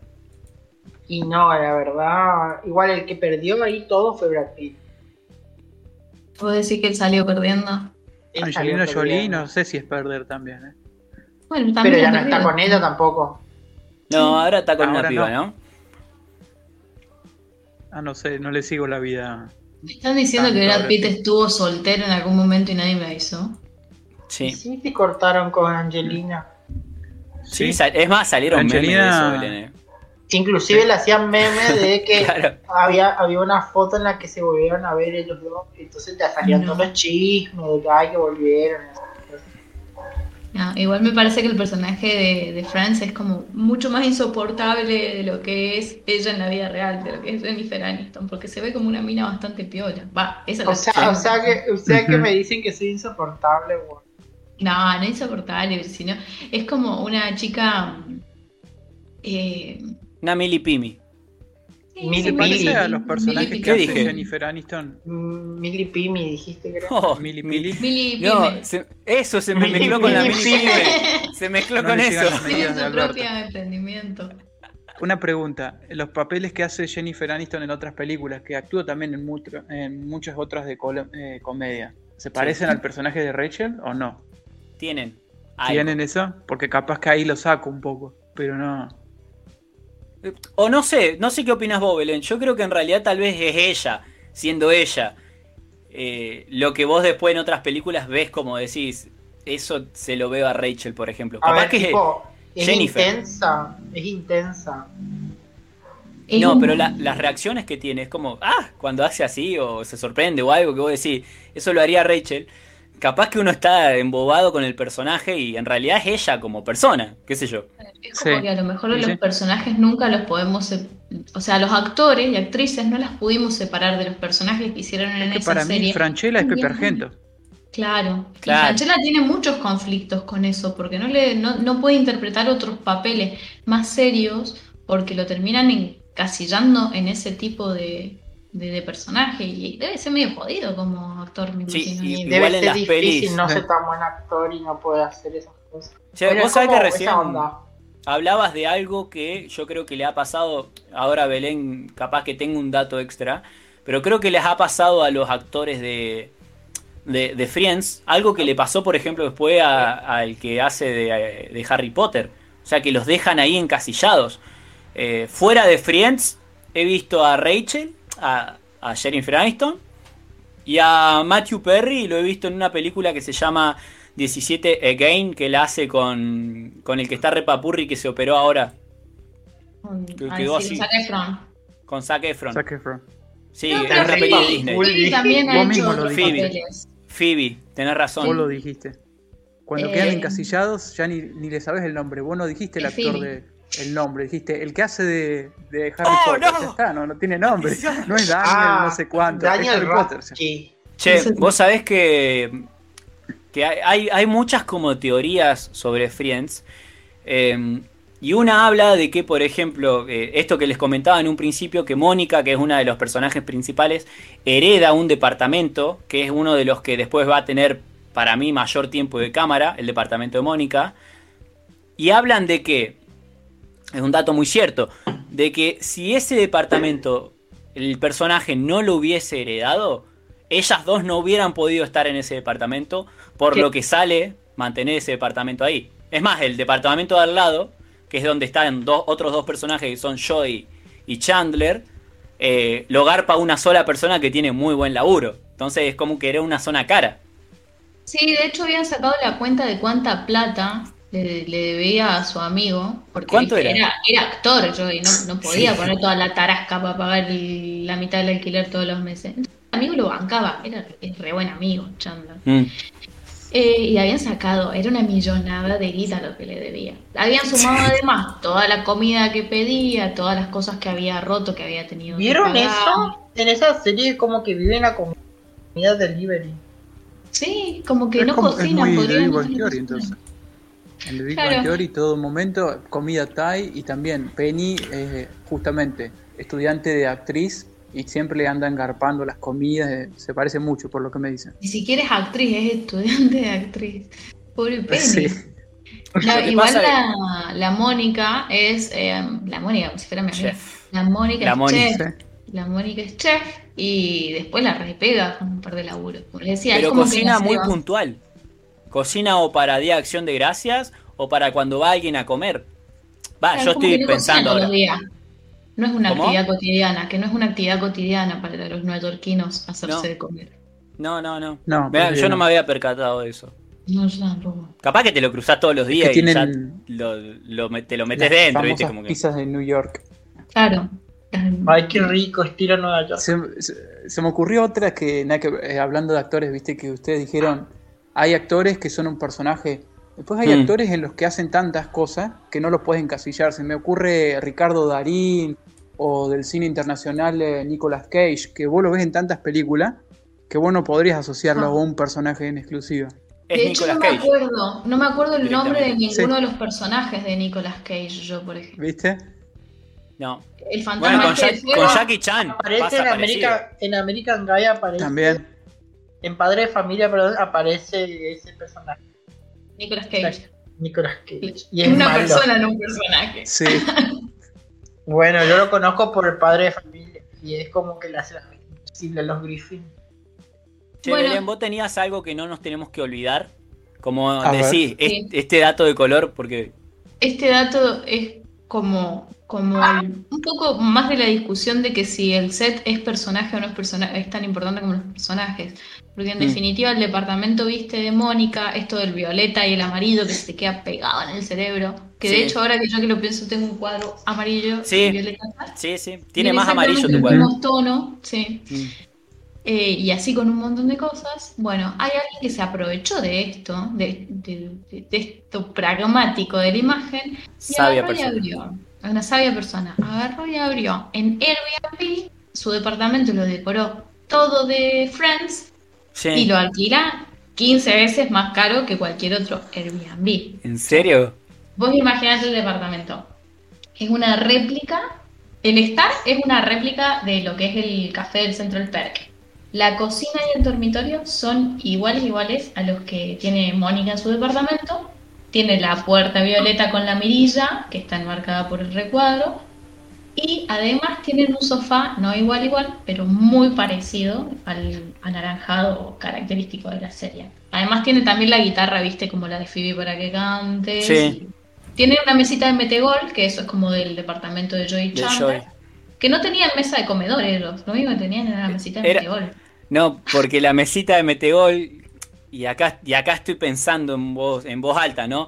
Y no, la verdad, igual el que perdió ahí todo fue Brad Pitt. ¿Puedo decir que él salió perdiendo? Angelina Jolie no sé si es perder también, ¿eh? Bueno, también Pero ya no está con ella tampoco. No, ahora está con una piba, no. Ah, no sé, no le sigo la vida. ¿Me están diciendo que Brad Pitt estuvo soltero en algún momento y nadie me avisó? Sí. Sí, te cortaron con Angelina. Sí, es más, salieron Angelina... memes de eso, Inclusive le hacían memes de que había, había una foto en la que se volvieron a ver ellos dos, entonces te salían todos los chismes de que, ay, que volvieron. igual me parece que el personaje de, de Franz es como mucho más insoportable de lo que es ella en la vida real, de lo que es Jennifer Aniston, porque se ve como una mina bastante piola. Va, esa o, sea, o sea que, o sea que me dicen que soy insoportable, No, no insoportable, sino es como una chica eh, una Mili Pimi. Mili parece a los personajes que hace Jennifer Aniston. Mm, Mili Pimi, dijiste que Oh, Mili Mili. Mili no, eso se me mezcló con la Mili Pimi. Se mezcló con eso. Tiene su propio emprendimiento. Una pregunta, los papeles que hace Jennifer Aniston en otras películas, que actúa también en, en muchas otras de eh, comedia, ¿se parecen al personaje de Rachel o no? Tienen. ¿Tienen eso? Porque capaz que ahí lo saco un poco, pero no. O no sé, no sé qué opinas vos, Belén. Yo creo que en realidad tal vez es ella, siendo ella. Eh, lo que vos después en otras películas ves como decís, eso se lo veo a Rachel, por ejemplo. Capaz que es intensa, es intensa. No, pero las reacciones que tiene es como, ah, cuando hace así o se sorprende o algo que vos decís, eso lo haría Rachel. Capaz que uno está embobado con el personaje y en realidad es ella como persona, qué sé yo. Es como que a lo mejor los personajes nunca los podemos, o sea, los actores y actrices no las pudimos separar de los personajes que hicieron en esa para serie. Para mí Franchella es Pepe Argento. Claro, claro. Franchella tiene muchos conflictos con eso, porque no, le, no, puede interpretar otros papeles más serios porque lo terminan encasillando en ese tipo de, de, personaje y debe ser medio jodido como actor, me Y debe ser difícil no ser tan buen actor y no puede hacer esas cosas. vos sabés que recién hablabas de algo que yo creo que le ha pasado, ahora Belén capaz que tengo un dato extra, pero creo que les ha pasado a los actores de, de, Friends, algo que le pasó, por ejemplo, después al que hace de, Harry Potter. O sea, que los dejan ahí encasillados. Eh, fuera de Friends, he visto a Rachel, a, a Jennifer y a Matthew Perry, lo he visto en una película que se llama 17 Again, que la hace con, con el que está repapurri que se operó ahora. Que quedó así. Zac Efron. Con Zac Efron. Zac Efron. Sí, es peli de Disney. Phoebe también ha hecho otros Phoebe. Phoebe, tenés razón. Vos lo dijiste. Cuando quedan eh, encasillados, ya ni, ni le sabes el nombre. Vos no dijiste el actor de el nombre, dijiste, el que hace de, de Harry ¡Oh, Potter. No! Ya está, no, no tiene nombre. No es Daniel, ah, no sé cuánto. Daniel Harry Potter. Che, vos sabés que, que hay, hay muchas como teorías sobre Friends. Em, y una habla de que, por ejemplo, eh, esto que les comentaba en un principio, que Mónica, que es una de los personajes principales, hereda un departamento, que es uno de los que después va a tener, para mí, mayor tiempo de cámara, el departamento de Mónica. Y hablan de que es un dato muy cierto, de que si ese departamento el personaje no lo hubiese heredado, ellas dos no hubieran podido estar en ese departamento, por lo que sale mantener ese departamento ahí. Es más, el departamento de al lado, que es donde están dos, otros dos personajes que son Joy y Chandler, eh, lo garpa una sola persona que tiene muy buen laburo. Entonces es como que era una zona cara. Sí, de hecho habían sacado la cuenta de cuánta plata le, debía a su amigo, porque ¿Cuánto era? era? actor yo y no, podía poner toda la tarasca para pagar la mitad del alquiler todos los meses. Amigo lo bancaba, era re buen amigo, Chandler. Mm. Eh, y habían sacado, era una millonada de guita lo que le debía. Habían sumado además toda la comida que pedía, todas las cosas que había roto, que había tenido. ¿Vieron eso? En esa serie como que viven a comida delivery. Sí, como que no cocinan, podrían. entonces. En The Big Bang Theory todo momento comida Thai y también Penny es justamente estudiante de actriz y siempre le andan garpando las comidas, eh, se parece mucho por lo que me dicen. Ni siquiera es actriz, es estudiante de actriz. Pobre Penny. igual la, Mónica es eh, la Mónica, como si fuera mi amiga. La Mónica es chef. La Mónica es chef y después la repega con un par de laburos. Pero cocina muy puntual. Cocina o para Día de Acción de Gracias o para cuando va alguien a comer. Va, yo estoy pensando. No es una actividad cotidiana, que no es una actividad cotidiana para los neoyorquinos hacerse de comer. No, no, no. yo no. me había percatado de eso. No, yo tampoco. Capaz que te lo cruzás todos los días y ya lo, te lo metes dentro, ¿viste? Como que... pizzas de New York. Claro. Ay, qué rico, estilo Nueva York. Se, me ocurrió otra que, eh, hablando de actores, viste, que ustedes dijeron, hay actores que son un personaje. Después hay hmm. actores en los que hacen tantas cosas que no los pueden encasillar. Se me ocurre Ricardo Darín o del cine internacional eh, Nicolas Cage, que vos lo ves en tantas películas que vos no podrías asociarlo a un personaje en exclusiva. De hecho, no me acuerdo, no me acuerdo el nombre de ninguno de los personajes de Nicolas Cage, yo por ejemplo. ¿Viste? No. El fantasma con, Jackie Chan. Aparece en, América, en American Guy aparece. También en Padre de Familia, perdón, aparece ese personaje. Nicolas Cage. Nicolas Cage. Y es una persona, no un personaje. Sí. bueno, yo lo conozco por el Padre de Familia y es como que le hace imposible a los Griffin. Che, Belén, vos tenías algo que no nos tenemos que olvidar. Como decís, este dato de color, porque. Este dato es como, como un poco más de la discusión de que si el set es personaje o no es personaje, es tan importante como los personajes. Porque en mm. definitiva el departamento viste de Mónica, esto del violeta y el amarillo que se te queda pegado en el cerebro. Que de hecho ahora que yo que lo pienso tengo un cuadro amarillo y violeta. Sí, sí, tiene más amarillo tu cuadro. tono, sí. Mm. Eh, y así con un montón de cosas. Bueno, hay alguien que se aprovechó de esto, de, esto pragmático de la imagen, y sabia agarró y abrió. Una sabia persona. Agarró y abrió en Airbnb, su departamento lo decoró todo de Friends y lo alquila 15 veces más caro que cualquier otro Airbnb. ¿En serio? Vos imaginás el departamento. Es una réplica. El Star es una réplica de lo que es el café del Central Park. La cocina y el dormitorio son iguales iguales a los que tiene Mónica en su departamento. Tiene la puerta violeta con la mirilla, que está enmarcada por el recuadro. Y además tienen un sofá, no igual igual, pero muy parecido al anaranjado característico de la serie. Además tiene también la guitarra, viste, como la de Phoebe para que cante. Sí. Tiene una mesita de metegol, que eso es como del departamento de Joy Chandler. Que no tenían mesa de comedor ellos, lo único que tenían era la mesita de Metegol. No, porque la mesita de Metegol, y acá, y acá estoy pensando en voz, en voz alta, ¿no?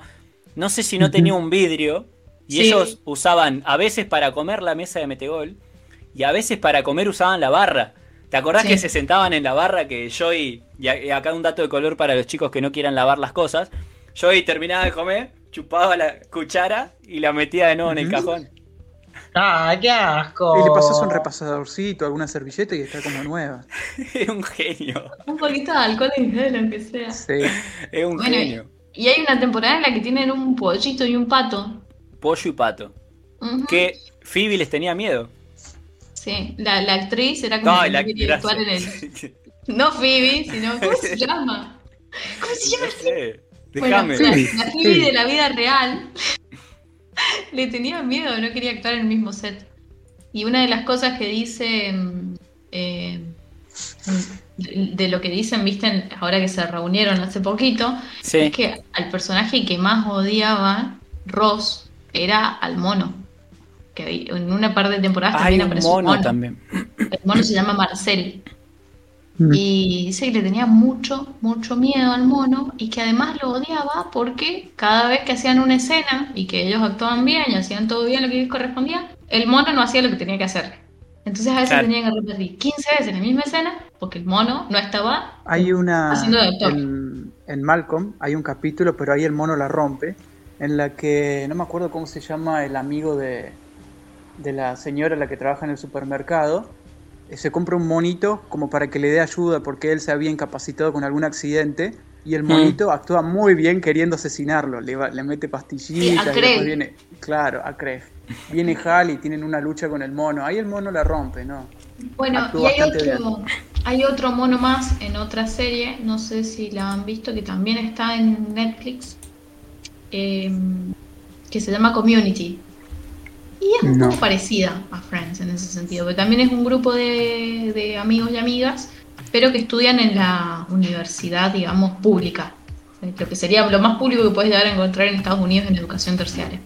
No sé si no tenía un vidrio, y ellos usaban a veces para comer la mesa de Metegol, y a veces para comer usaban la barra. ¿Te acordás que se sentaban en la barra que yo y, y acá un dato de color para los chicos que no quieran lavar las cosas? Yo y terminaba de comer, chupaba la cuchara y la metía de nuevo en el cajón. ¡Ah, qué asco! Y le pasas un repasadorcito, alguna servilleta y está como nueva. es un genio. Un poquito de alcohol en gel, aunque sea. Sí. Es un genio. Y hay una temporada en la que tienen un pollito y un pato. Pollo y pato. Que Phoebe les tenía miedo. Sí, la, actriz era como no, la, quería actuar en el. No Phoebe, sino. ¿Cómo se llama? ¿Cómo se llama? Déjame. Bueno, la, la Phoebe de la vida real Le tenía miedo, no quería actuar en el mismo set. Y una de las cosas que dice, mm, eh, de, lo que dicen, viste, ahora que se reunieron hace poquito, es que al personaje que más odiaba, Ross, era al mono. Que en una par de temporadas también apareció un mono. También. El mono se llama Marcel. Mm. Y dice que le tenía mucho, mucho miedo al mono y que además lo odiaba porque cada vez que hacían una escena y que ellos actuaban bien y hacían todo bien lo que correspondía, el mono no hacía lo que tenía que hacer. Entonces a veces tenían que repetir 15 veces la misma escena porque el mono no estaba hay una, haciendo En, en Malcolm hay un capítulo, pero ahí el mono la rompe, en la que no me acuerdo cómo se llama el amigo de, de la señora la que trabaja en el supermercado se compra un monito como para que le dé ayuda porque él se había incapacitado con algún accidente y el mm. monito actúa muy bien queriendo asesinarlo, le, le mete pastillitas y después viene, claro, a Craig. Viene Hal y tienen una lucha con el mono, ahí el mono la rompe, ¿no? Bueno, y hay otro, hay otro mono más en otra serie, no sé si la han visto, que también está en Netflix, eh, que se llama Community. Y es un poco parecida a Friends en ese sentido, porque también es un grupo de, amigos y amigas, pero que estudian en la universidad, digamos, pública. Lo que sería lo más público que puedes llegar a encontrar en Estados Unidos en educación terciaria.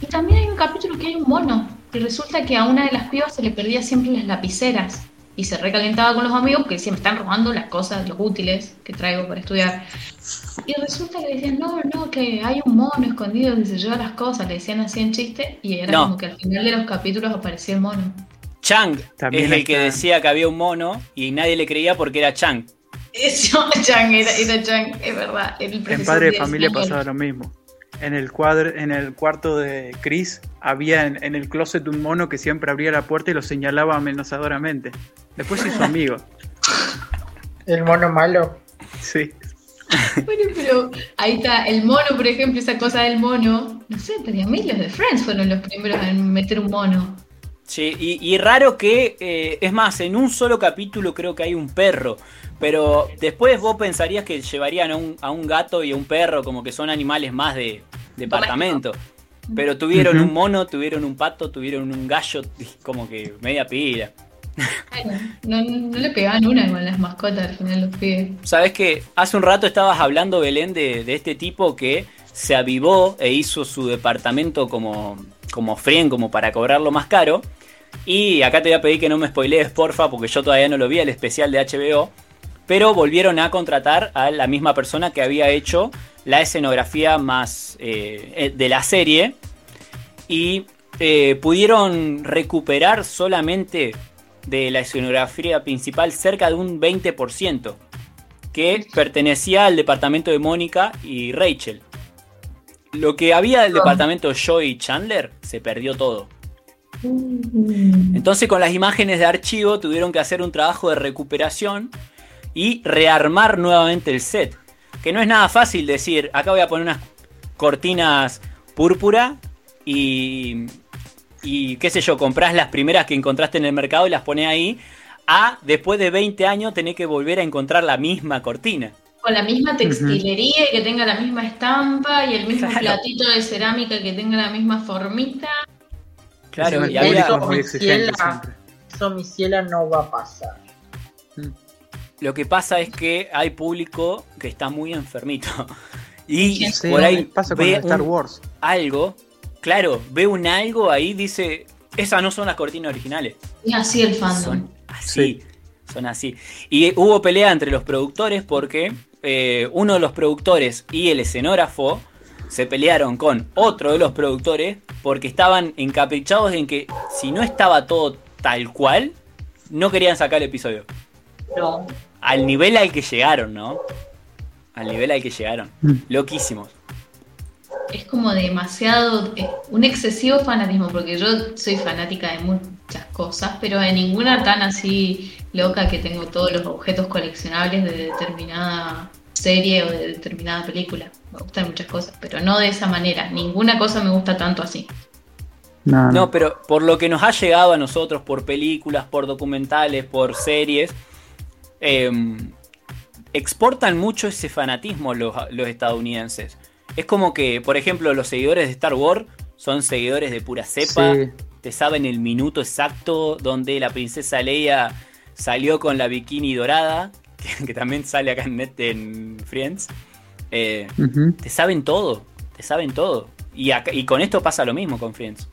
Y también hay un capítulo que hay un mono, y resulta que a una de las pibas se le perdía siempre las lapiceras y se recalentaba con los amigos porque decía, me están robando las cosas, los útiles que traigo para estudiar. Y resulta que decían, no, no, que hay un mono escondido que se lleva las cosas, le decían así en chiste, y era como que al final de los capítulos aparecía el mono. Chang es el que decía que había un mono y nadie le creía porque era Chang. Eso, Chang, era, Chang, es verdad. en Padre de Familia pasaba lo mismo. En el, cuadro, en el cuarto de Chris había en, el closet un mono que siempre abría la puerta y lo señalaba amenazadoramente. Después hizo amigo. El mono malo. Sí. Bueno, pero ahí está, el mono, por ejemplo, esa cosa del mono. No sé, pero a mí los de Friends fueron los primeros en meter un mono. Sí, y, raro que, eh, es más, en un solo capítulo creo que hay un perro, pero después vos pensarías que llevarían a un, a un gato y a un perro como que son animales más de departamento. Pero tuvieron un mono, tuvieron un pato, tuvieron un gallo, como que media pila. no, no, le pegaban una con las mascotas al final los pibes. Sabes que hace un rato estabas hablando, Belén, de, de, este tipo que se avivó e hizo su departamento como como Frien, como para cobrarlo más caro. Y acá te voy a pedir que no me spoilees, porfa, porque yo todavía no lo vi, el especial de HBO. Pero volvieron a contratar a la misma persona que había hecho la escenografía más eh, eh, de la serie. Y eh, pudieron recuperar solamente de la escenografía principal cerca de un 20%, que pertenecía al departamento de Mónica y Rachel. Lo que había del departamento Joy Chandler se perdió todo. Mm. Entonces con las imágenes de archivo tuvieron que hacer un trabajo de recuperación y rearmar nuevamente el set. Que no es nada fácil decir, acá voy a poner unas cortinas púrpura y, y qué sé yo, compras las primeras que encontraste en el mercado y las pones ahí, a después de 20 años tener que volver a encontrar la misma cortina. Con la misma textilería y que tenga la misma estampa y el mismo platito de cerámica que tenga la misma formita. Claro, y había... eso, mi ciela, eso mi ciela no va a pasar. Mm. Lo que pasa es que hay público que está muy enfermito. Y por ahí pasa con Star Wars. algo, claro, ve un algo ahí, dice, esas no son las cortinas originales. Y así el fandom. Son así, son así. Y hubo pelea entre los productores porque eh, uno de los productores y el escenógrafo se pelearon con otro de los productores porque estaban encaprichados en que si no estaba todo tal cual, no querían sacar el episodio. No. Al nivel al que llegaron, ¿no? Al nivel al que llegaron. Mm. Loquísimos. Es como demasiado, un excesivo fanatismo, porque yo soy fanática de muchas cosas, pero de ninguna tan así loca que tengo todos los objetos coleccionables de determinada serie o de determinada película. Me gustan muchas cosas, pero no de esa manera. Ninguna cosa me gusta tanto así. No, pero por lo que nos ha llegado a nosotros, por películas, por documentales, por series, em, exportan mucho ese fanatismo los, estadounidenses. Es como que, por ejemplo, los seguidores de Star Wars son seguidores de pura cepa. Te saben el minuto exacto donde la princesa Leia salió con la bikini dorada que, también sale acá en, Net, en Friends, eh, te saben todo, te saben todo. Y, y con esto pasa lo mismo con Friends.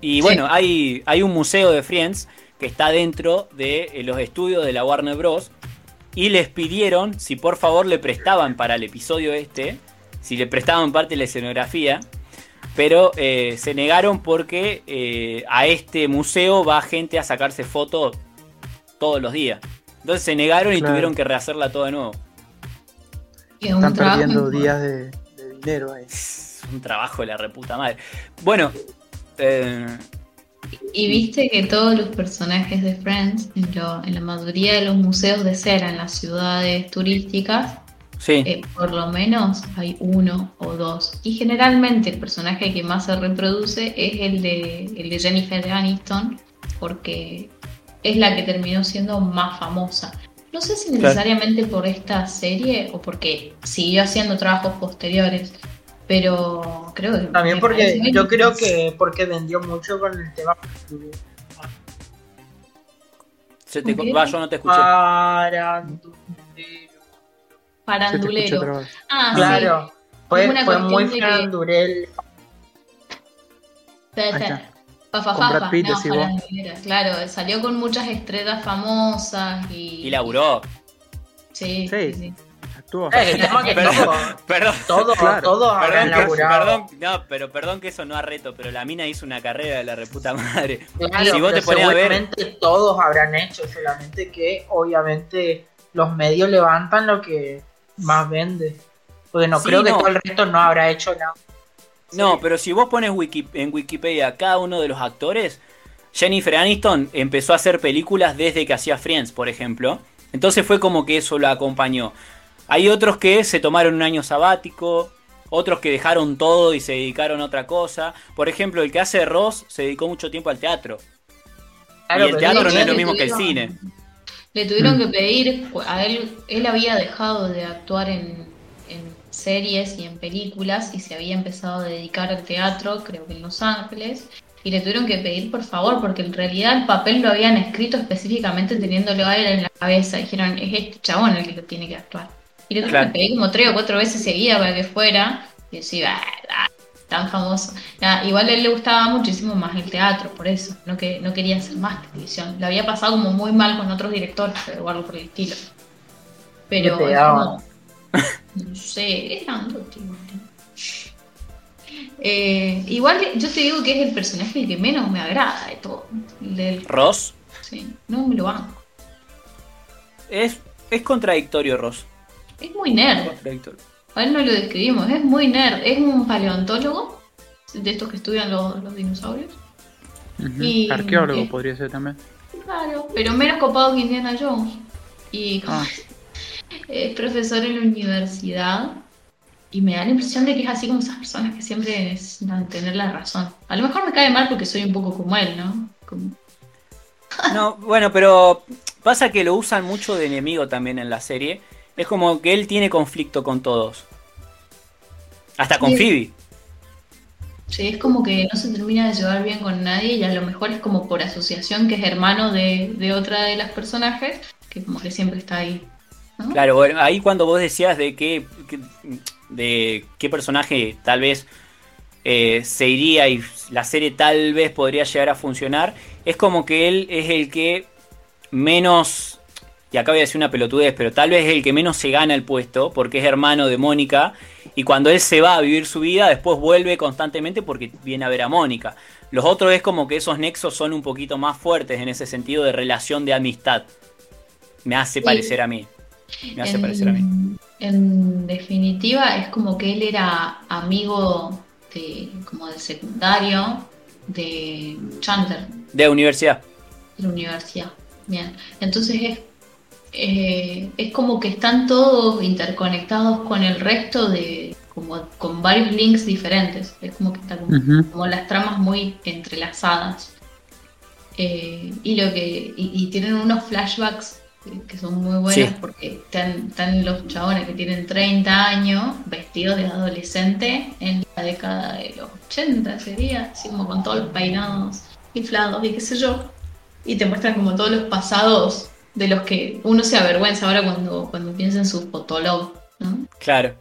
y bueno, hay, hay un museo de Friends que está dentro de eh, los estudios de la Warner Bros. Y les pidieron si por favor le prestaban para el episodio este, si le prestaban parte de la escenografía, pero eh, se negaron porque a este museo va gente a sacarse fotos todos los días. Entonces se negaron y tuvieron que rehacerla todo de nuevo. Están perdiendo días de, dinero ahí. Es un trabajo de la reputa madre. Bueno. Eh, y viste que todos los personajes de Friends, en, la mayoría de los museos de cera en las ciudades turísticas, sí. Eh, por lo menos hay uno o dos. Y generalmente el personaje que más se reproduce es el de, el de Jennifer Aniston, porque es la que terminó siendo más famosa. No sé si necesariamente por esta serie o porque siguió haciendo trabajos posteriores, pero creo que... También porque yo creo que porque vendió mucho con el tema... Se te va, yo no te escuché. Parandulero. Parandulero. Ah, claro. Fue, fue muy farandurel. Fafafafa, no, Claro, salió con muchas estrellas famosas y. Y laburó. Sí, sí. sí. Actuó. Eh, que perdón, perdón, todo, todo perdón, perdón, no, pero perdón que eso no arreto, pero la mina hizo una carrera de la reputa madre. Claro, si vos te pones a ver. todos habrán hecho, solamente que obviamente los medios levantan lo que más vende. Porque no creo que todo el resto no habrá hecho nada. No, pero si vos pones en Wikipedia cada uno de los actores, Jennifer Aniston empezó a hacer películas desde que hacía Friends, por ejemplo. Entonces fue como que eso lo acompañó. Hay otros que se tomaron un año sabático, otros que dejaron todo y se dedicaron a otra cosa. Por ejemplo, el que hace Ross se dedicó mucho tiempo al teatro. y el teatro no es lo mismo que el cine. Le tuvieron que pedir, a él, él había dejado de actuar en series y en películas y se había empezado a dedicar al teatro, creo que en Los Ángeles, y le tuvieron que pedir por favor, porque en realidad el papel lo habían escrito específicamente teniéndolo a él en la cabeza. Dijeron, es este chabón el que lo tiene que actuar. Y le tuvieron que pedir como tres o cuatro veces seguida para que fuera. Y decía, ah, tan famoso. igual a él le gustaba muchísimo más el teatro, por eso, no, que, no quería hacer más televisión. Le había pasado como muy mal con otros directores o algo por el estilo. Pero no, sé, era un eh, igual yo te digo que es el personaje que menos me agrada de todo. Del... ¿Ross? Sí, no me lo banco. Es, es contradictorio, Ross. Es muy nerd. A él no lo describimos, es muy nerd. Es un paleontólogo, de estos que estudian los, dinosaurios. y Arqueólogo podría ser también. Claro, pero menos copado que Indiana Jones. Y ah. es profesor en la universidad. Y me da la impresión de que es así como esas personas que siempre es tener la razón. A lo mejor me cae mal porque soy un poco como él, ¿no? No, bueno, pero pasa que lo usan mucho de enemigo también en la serie. Es como que él tiene conflicto con todos. Hasta con Phoebe. Sí, es como que no se termina de llevar bien con nadie y a lo mejor es como por asociación que es hermano de, otra de las personajes, que como que siempre está ahí. Claro, bueno, ahí cuando vos decías de qué, de qué personaje tal vez eh, se iría y la serie tal vez podría llegar a funcionar, es como que él es el que menos y acá voy a decir una pelotudez, pero tal vez es el que menos se gana el puesto, porque es hermano de Mónica, y cuando él se va a vivir su vida, después vuelve constantemente porque viene a ver a Mónica. Los otros es como que esos nexos son un poquito más fuertes en ese sentido de relación de amistad. Me hace parecer a mí. Me hace parecer a mí. En definitiva, es como que él era amigo de, como de secundario de Chandler. De universidad. De la universidad. Bien. Entonces es eh, es como que están todos interconectados con el resto de, como con varios links diferentes. Es como que están como, las tramas muy entrelazadas. Eh, y lo que y, tienen unos flashbacks que son muy buenos porque están, los chabones que tienen 30 años vestidos de adolescente en la década de los 80 sería, así como con todos los peinados inflados y qué sé yo. Y te muestran como todos los pasados de los que uno se avergüenza ahora cuando, cuando piensa en su fotolog, ¿no? Claro.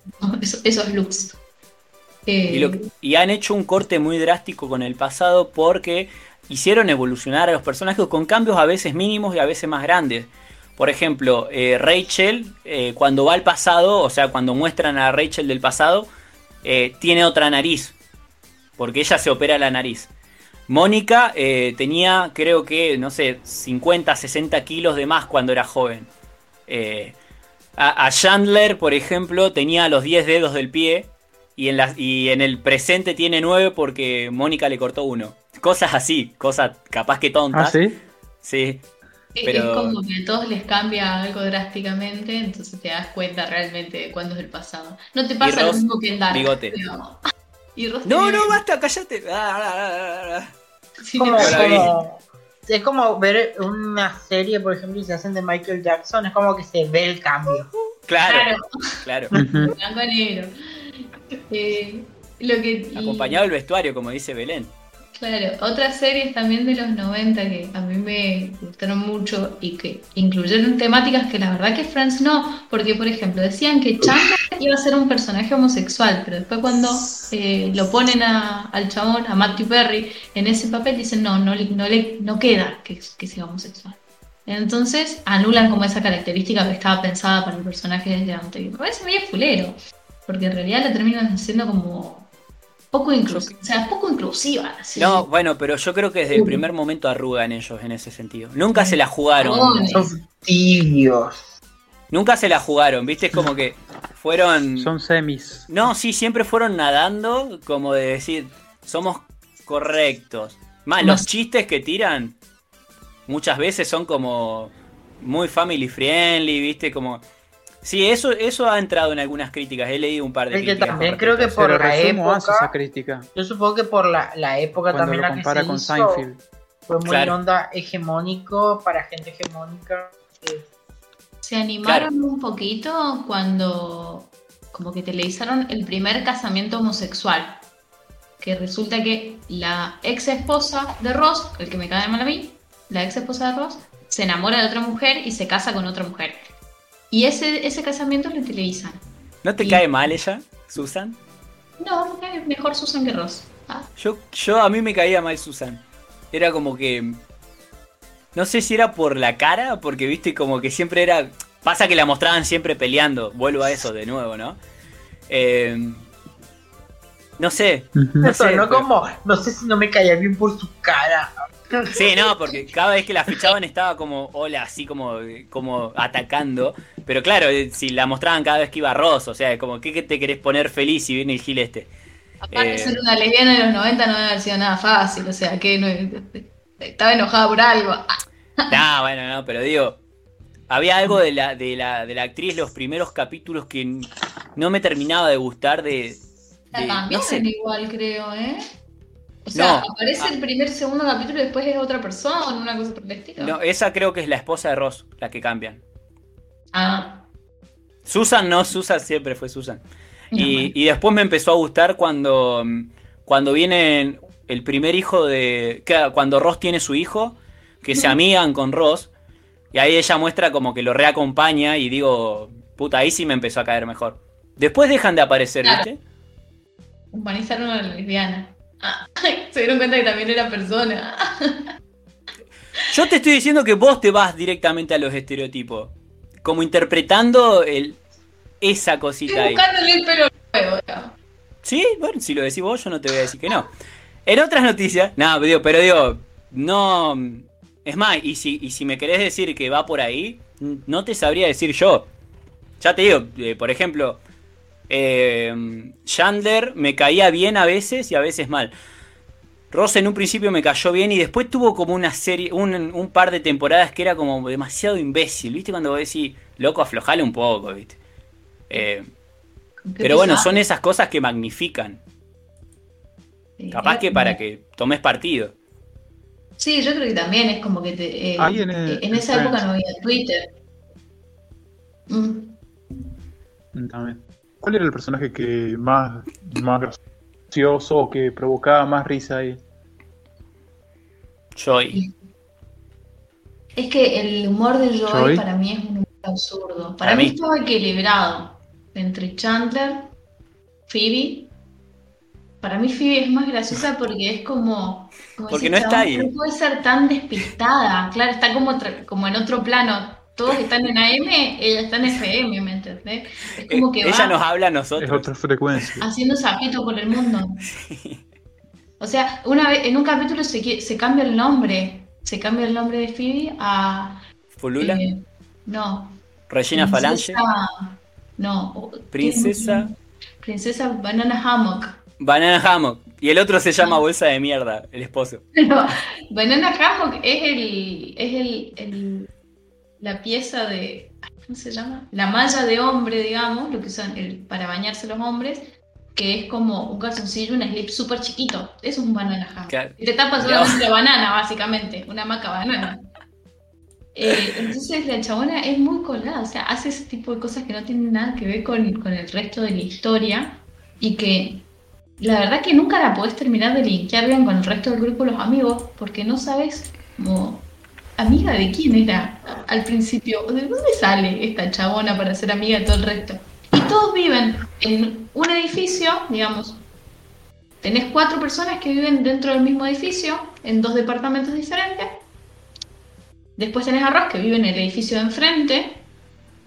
esos looks. Eh, y, han hecho un corte muy drástico con el pasado porque hicieron evolucionar a los personajes con cambios a veces mínimos y a veces más grandes. Por ejemplo, eh, Rachel, eh, cuando va al pasado, o sea, cuando muestran a Rachel del pasado, tiene otra nariz. Porque ella se opera la nariz. Mónica eh, tenía, creo que, no sé, 50, 60 kilos de más cuando era joven. Eh, a, Chandler, por ejemplo, tenía los 10 dedos del pie y en, y en el presente tiene 9 porque Mónica le cortó uno. Cosas así, cosas capaz que tontas. ¿Ah, sí? Sí. Pero... Es como que a todos les cambia algo drásticamente, entonces te das cuenta realmente de cuándo es el pasado. No te pasa lo mismo que en Dark. Bigote. no, no, basta, callate. Ah, ah, es como ver una serie, por ejemplo, y se hacen de Michael Jackson, es como que se ve el cambio. Claro, claro. Eh, lo que, Acompañado el vestuario, como dice Belén. Claro, otras series también de los 90 que a mí me gustaron mucho y que incluyeron temáticas que la verdad que Friends no, porque por ejemplo decían que Chandler iba a ser un personaje homosexual, pero después cuando eh, lo ponen al chabón, a Matthew Perry, en ese papel dicen no, no, no, le, no queda que, que sea homosexual. Entonces anulan como esa característica que estaba pensada para el personaje desde antes. Me parece medio fulero, porque en realidad la terminan haciendo como poco inclusiva, o sea, poco inclusiva. No, bueno, pero yo creo que desde el primer momento arrugan ellos en ese sentido. Nunca se la jugaron. Son tibios. Nunca se la jugaron, ¿viste? Es como que fueron... Son semis. No, sí, siempre fueron nadando como de decir, somos correctos. Más, los chistes que tiran muchas veces son como muy family friendly, ¿viste? Como Sí, eso, eso ha entrado en algunas críticas. He leído un par de críticas. también creo que por la época. Esa crítica. Yo supongo que por la, la época también la que se con hizo, Fue muy onda hegemónico para gente hegemónica. Se animaron un poquito cuando como que televisaron el primer casamiento homosexual. Que resulta que la ex esposa de Ross, el que me cae mal a mí, la ex esposa de Ross, se enamora de otra mujer y se casa con otra mujer. Y ese, ese casamiento lo televisan. ¿No te cae mal ella, Susan? No, es mejor Susan que Ross. Ah. Yo, yo a mí me caía mal Susan. Era como que. No sé si era por la cara, porque viste como que siempre era. Pasa que la mostraban siempre peleando. Vuelvo a eso de nuevo, ¿no? Eh, no sé. No, sé, no como. No sé si no me caía bien por su cara. Sí, no, porque cada vez que la fichaban estaba como, hola, así como, como atacando. Pero claro, si la mostraban cada vez que iba Ross, o sea, como, ¿qué te querés poner feliz si viene el gil este? Aparte, eh, ser una lesbiana de los 90 no debe haber sido nada fácil, o sea, que no, estaba enojada por algo. No, bueno, no, pero digo, había algo de la, de la, de la actriz, los primeros capítulos que no me terminaba de gustar de... de no sé. igual, creo, ¿eh? O sea, aparece el primer, segundo capítulo y después es otra persona, una cosa por el estilo. No, esa creo que es la esposa de Ross, la que cambian. Ah. Susan no, Susan siempre fue Susan. y, después me empezó a gustar cuando, cuando viene el primer hijo de. Cuando Ross tiene su hijo, que se amigan con Ross. Y ahí ella muestra como que lo reacompaña y digo, puta, ahí sí me empezó a caer mejor. Después dejan de aparecer, ¿viste? Humanizaron a la lesbiana. se dieron cuenta que también era persona. Yo te estoy diciendo que vos te vas directamente a los estereotipos. Como interpretando el, esa cosita ahí. el pelo nuevo, Sí, bueno, si lo decís vos, yo no te voy a decir que no. En otras noticias, no, pero digo, no. Es más, y si, y si me querés decir que va por ahí, no te sabría decir yo. Ya te digo, eh, por ejemplo, eh, Chandler me caía bien a veces y a veces mal. Ross en un principio me cayó bien y después tuvo como una serie, un, par de temporadas que era como demasiado imbécil, ¿viste? Cuando vos decís, loco, aflojale un poco, ¿viste? Eh, pero bueno, son esas cosas que magnifican. Capaz que para que tomes partido. Sí, yo creo que también es como que te, eh, en esa época no había Twitter. Mm. También. ¿Cuál era el personaje que más, más gracioso o que provocaba más risa ahí? Joy. Es que el humor de Joy, para mí es un humor absurdo. Para, mí, estaba equilibrado entre Chandler, Phoebe. Para mí Phoebe es más graciosa porque es como... porque no está ahí. No puede ser tan despistada. Claro, está como, como en otro plano todos están en AM, ella está en FM, ¿me entendés? Es como que ella nos habla a nosotros. Es otra frecuencia. Haciendo zapito por el mundo. O sea, una vez, en un capítulo se, se cambia el nombre. Se cambia el nombre de Phoebe a. ¿Fulula? Eh, no. Regina Falange. No. Princesa. Princesa Banana Hammock. Banana Hammock. Y el otro se llama Bolsa de Mierda, el esposo. Banana Hammock es el. es el la pieza de, ¿cómo se llama? La malla de hombre, digamos, lo que usan el, para bañarse los hombres, que es como un calzoncillo, un slip súper chiquito. Es un banana. Y te tapas solamente la banana, básicamente, una maca banana. Eh, entonces la chabona es muy colada, o sea, hace ese tipo de cosas que no tienen nada que ver con, con el resto de la historia y que la verdad que nunca la podés terminar de linkear bien con el resto del grupo de los amigos porque no sabes cómo amiga de quién era al principio. ¿De dónde sale esta chabona para ser amiga de todo el resto? Y todos viven en un edificio, digamos. Tenés cuatro personas que viven dentro del mismo edificio, en dos departamentos diferentes. Después tenés a Ross, que vive en el edificio de enfrente,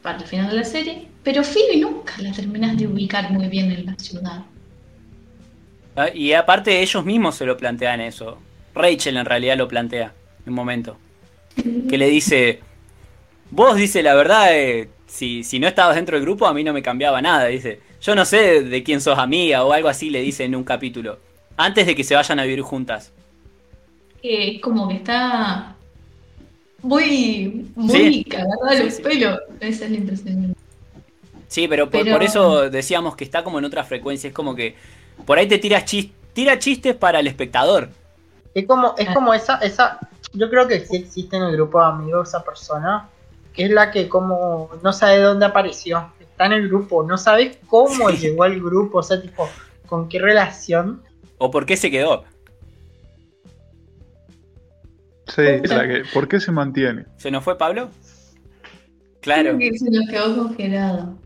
para el final de la serie. Pero Phoebe nunca la terminas de ubicar muy bien en la ciudad. Ah, y aparte ellos mismos se lo plantean eso. Rachel en realidad lo plantea en un momento que le dice, vos dice la verdad, eh, si, si no estabas dentro del grupo a mí no me cambiaba nada, dice, yo no sé de quién sos amiga o algo así le dice en un capítulo, antes de que se vayan a vivir juntas. Es como que está muy, muy cagado de los pelos, esa es la impresión. Sí, pero por, eso decíamos que está como en otra frecuencia, es como que por ahí te tiras chistes, tira chistes para el espectador. Es como, es como esa, esa, yo creo que sí existe en el grupo de amigos esa persona, que es la que como no sabe dónde apareció, está en el grupo, no sabe cómo llegó al grupo, o sea, tipo, con qué relación. O por qué se quedó. Sí, la que, ¿por qué se mantiene? ¿Se nos fue Pablo? Claro. se nos quedó congelado.